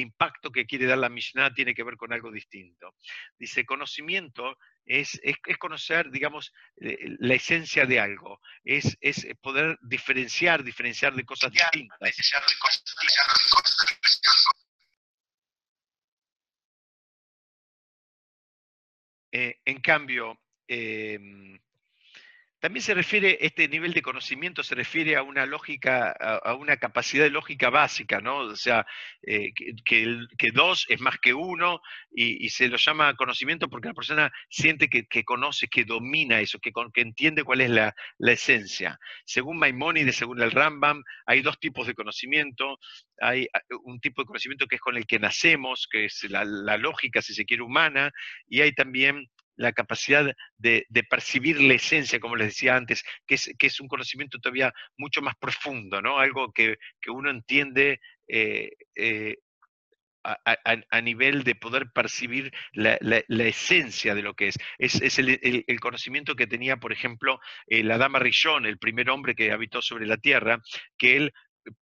impacto que quiere dar la Mishnah tiene que ver con algo distinto. Dice, conocimiento es, conocer, digamos, eh, la esencia de algo, es, poder diferenciar, diferenciar de cosas distintas. en cambio, em, también se refiere, este nivel de conocimiento se refiere a una lógica, a, una capacidad de lógica básica, ¿no? O sea, eh, que, dos es más que uno y, se lo llama conocimiento porque la persona siente que, conoce, que domina eso, que, que entiende cuál es la, esencia. Según Maimónides, según el Rambam, hay dos tipos de conocimiento. Hay un tipo de conocimiento que es con el que nacemos, que es la, la lógica, si se quiere, humana, y hay también la capacidad de, percibir la esencia, como les decía antes, que es, un conocimiento todavía mucho más profundo, ¿no? Algo que, uno entiende eh, eh, a, nivel de poder percibir la, esencia de lo que es. Es, el, conocimiento que tenía, por ejemplo, eh, la dama Rillón, el primer hombre que habitó sobre la Tierra, que él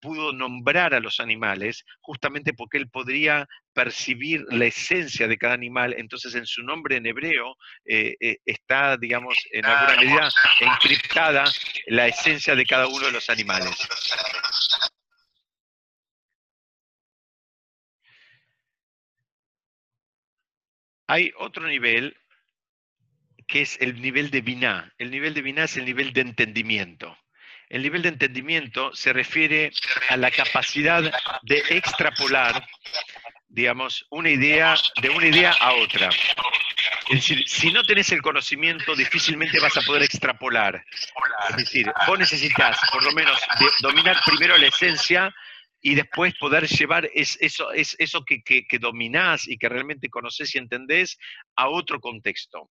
pudo nombrar a los animales justamente porque él podría percibir la esencia de cada animal, entonces en su nombre en hebreo eh, eh, está, digamos, en alguna medida encriptada la esencia de cada uno de los animales. Hay otro nivel que es el nivel de Binah. El nivel de Binah es el nivel de entendimiento. El nivel de entendimiento se refiere a la capacidad de extrapolar, digamos, una idea de una idea a otra. Es decir, si no tenés el conocimiento, difícilmente vas a poder extrapolar. Es decir, vos necesitas, por lo menos, dominar primero la esencia y después poder llevar eso, es, eso que, que dominás y que realmente conoces y entendés a otro contexto.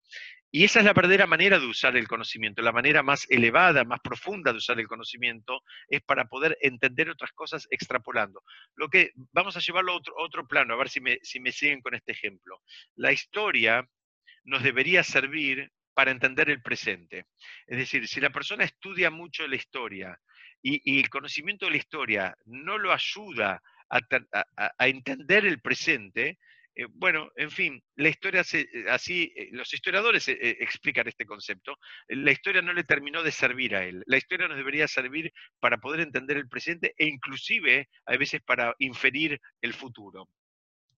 Y esa es la verdadera manera de usar el conocimiento, la manera más elevada, más profunda de usar el conocimiento es para poder entender otras cosas extrapolando. Lo que vamos a llevarlo a otro, otro plano, a ver si me, si me siguen con este ejemplo. La historia nos debería servir para entender el presente. Es decir, si la persona estudia mucho la historia y, el conocimiento de la historia no lo ayuda a entender el presente, eh, bueno, en fin, la historia, eh, así, eh, los historiadores explican este concepto, la historia no le terminó de servir a él, la historia nos debería servir para poder entender el presente e inclusive a veces para inferir el futuro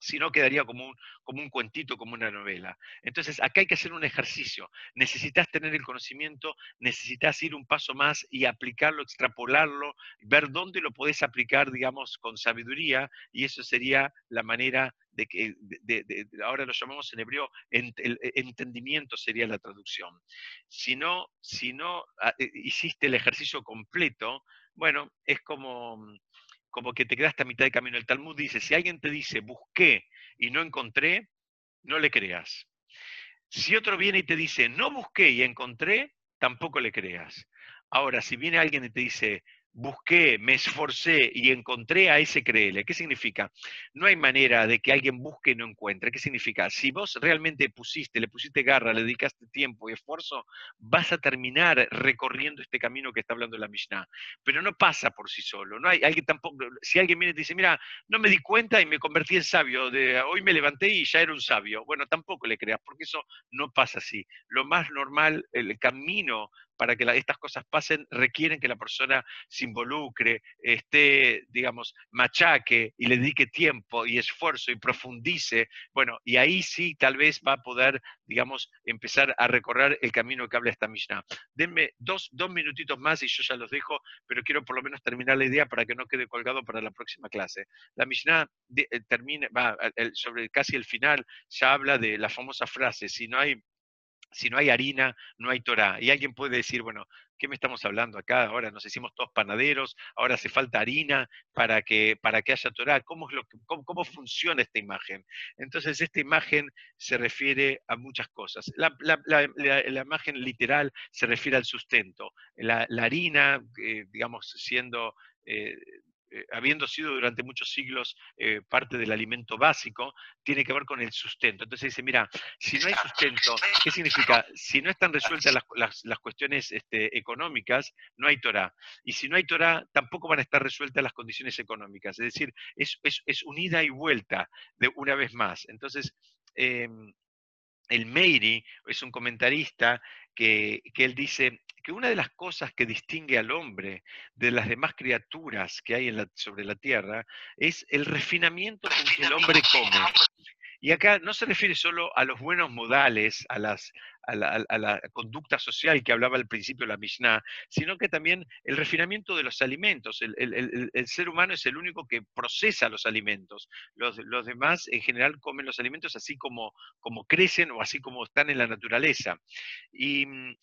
si no quedaría como un, como un cuentito, como una novela. Entonces, acá hay que hacer un ejercicio. Necesitas tener el conocimiento, necesitas ir un paso más y aplicarlo, extrapolarlo, ver dónde lo podés aplicar, digamos, con sabiduría, y eso sería la manera de que, ahora lo llamamos en hebreo, el entendimiento sería la traducción. Si no, si no ah, eh, hiciste el ejercicio completo, bueno, es como como que te quedaste a mitad de camino. El Talmud dice, si alguien te dice, busqué y no encontré, no le creas. Si otro viene y te dice, no busqué y encontré, tampoco le creas. Ahora, si viene alguien y te dice, busqué, me esforcé y encontré a ese créele. ¿Qué significa? No hay manera de que alguien busque y no encuentre. ¿Qué significa? Si vos realmente pusiste, le pusiste garra, le dedicaste tiempo y esfuerzo, vas a terminar recorriendo este camino que está hablando la Mishnah. Pero no pasa por sí solo. No hay alguien tampoco. Si alguien viene y te dice, mira, no me di cuenta y me convertí en sabio, de, hoy me levanté y ya era un sabio. Bueno, tampoco le creas, porque eso no pasa así. Lo más normal, el camino para que estas cosas pasen requieren que la persona se involucre, esté, digamos, machaque y le dedique tiempo y esfuerzo y profundice. Bueno, y ahí sí tal vez va a poder, digamos, empezar a recorrer el camino que habla esta Mishnah. Denme dos, dos minutitos más y yo ya los dejo, pero quiero por lo menos terminar la idea para que no quede colgado para la próxima clase. La Mishnah eh, termina, sobre casi el final, ya habla de la famosa frase, si no hay si no hay harina, no hay Torah. Y alguien puede decir, bueno, ¿qué me estamos hablando acá? Ahora nos hicimos todos panaderos, ahora hace falta harina para que, para que haya Torah. ¿Cómo, lo cómo, funciona esta imagen? Entonces, esta imagen se refiere a muchas cosas. La, imagen literal se refiere al sustento. La, harina, eh, digamos, siendo... Eh, eh, habiendo sido durante muchos siglos eh, parte del alimento básico, tiene que ver con el sustento. Entonces dice, mira, si no hay sustento, ¿qué significa? Si no están resueltas las, cuestiones este, económicas, no hay Torah. Y si no hay Torah, tampoco van a estar resueltas las condiciones económicas. Es decir, es, es, unida y vuelta de una vez más. Entonces, em, el Meiri es un comentarista que, que, él dice, que una de las cosas que distingue al hombre de las demás criaturas que hay sobre la tierra es el refinamiento con que el hombre come. Y acá no se refiere solo a los buenos modales, a, las, a, la, conducta social que hablaba al principio la Mishnah, sino que también el refinamiento de los alimentos. El, ser humano es el único que procesa los alimentos. Los, los, demás en general comen los alimentos así como, como crecen o así como están en la naturaleza. Y mm,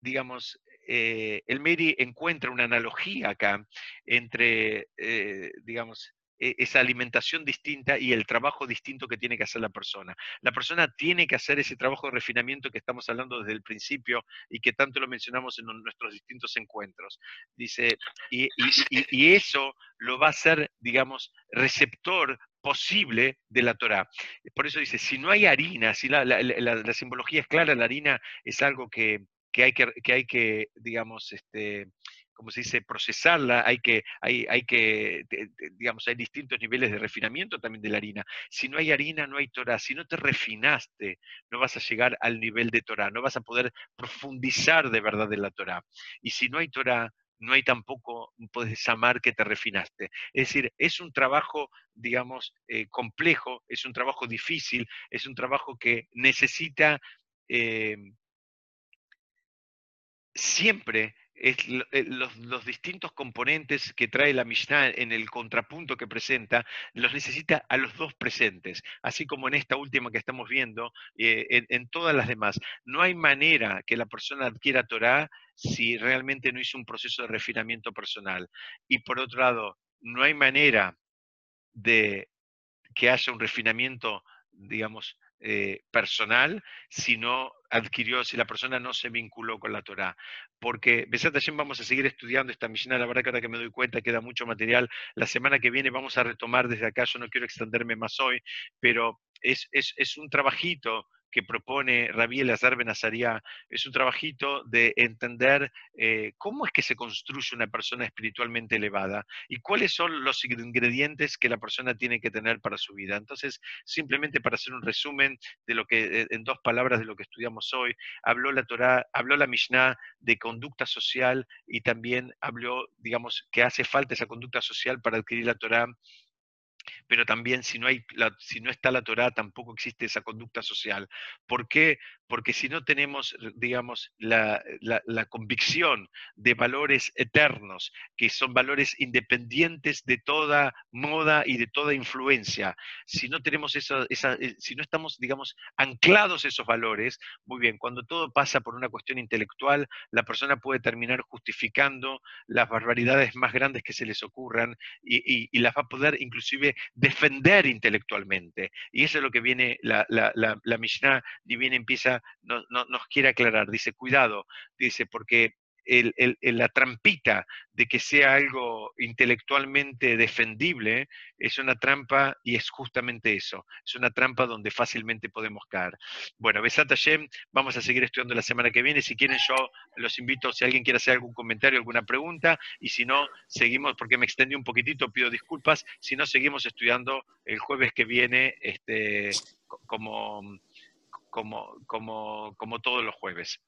digamos, eh, el Meri encuentra una analogía acá entre, eh, digamos, e, esa alimentación distinta y el trabajo distinto que tiene que hacer la persona. La persona tiene que hacer ese trabajo de refinamiento que estamos hablando desde el principio y que tanto lo mencionamos en nuestros distintos encuentros. Dice, y, eso lo va a hacer, digamos, receptor posible de la Torah. Por eso dice, si no hay harina, si la, la simbología es clara, la harina es algo que, que hay que, que, hay que digamos, este, como se dice, procesarla, hay que, hay, hay que, digamos, hay distintos niveles de refinamiento también de la harina. Si no hay harina, no hay Torah. Si no te refinaste, no vas a llegar al nivel de Torah, no vas a poder profundizar de verdad en la Torah. Y si no hay Torah, no hay tampoco, puedes amar que te refinaste. Es decir, es un trabajo, digamos, eh, complejo, es un trabajo difícil, es un trabajo que necesita eh, siempre eh, los, distintos componentes que trae la Mishnah en el contrapunto que presenta, los necesita a los dos presentes, así como en esta última que estamos viendo, eh, en, todas las demás. No hay manera que la persona adquiera Torah si realmente no hizo un proceso de refinamiento personal. Y por otro lado, no hay manera de que haya un refinamiento, digamos, eh, personal si no adquirió, si la persona no se vinculó con la Torah. Porque, Besat vamos a seguir estudiando esta misión, la verdad que ahora que me doy cuenta queda mucho material. La semana que viene vamos a retomar desde acá, yo no quiero extenderme más hoy, pero es, es, es un trabajito que propone Rabí Elazar Benazaria es un trabajito de entender eh, cómo es que se construye una persona espiritualmente elevada y cuáles son los ingredientes que la persona tiene que tener para su vida. Entonces, simplemente para hacer un resumen de lo que, eh, en dos palabras de lo que estudiamos hoy, habló la Torah, habló la Mishnah de conducta social y también habló, digamos, que hace falta esa conducta social para adquirir la Torah pero también si no, hay si no está la Torah tampoco existe esa conducta social. ¿Por qué? Porque si no tenemos, digamos, la, convicción de valores eternos, que son valores independientes de toda moda y de toda influencia, si no tenemos esa, esa eh, si no estamos, digamos, anclados esos valores, muy bien, cuando todo pasa por una cuestión intelectual, la persona puede terminar justificando las barbaridades más grandes que se les ocurran y, y las va a poder inclusive defender intelectualmente. Y eso es lo que viene la, la, la, Mishnah Divina empieza, no, nos quiere aclarar. Dice, cuidado, dice, porque la trampita de que sea algo intelectualmente defendible es una trampa y es justamente eso. Es una trampa donde fácilmente podemos caer. Bueno, Besat Hashem, vamos a seguir estudiando la semana que viene. Si quieren, yo los invito, si alguien quiere hacer algún comentario, alguna pregunta, y si no, seguimos, porque me extendí un poquitito, pido disculpas. Si no, seguimos estudiando el jueves que viene, este, como, como, como, como todos los jueves.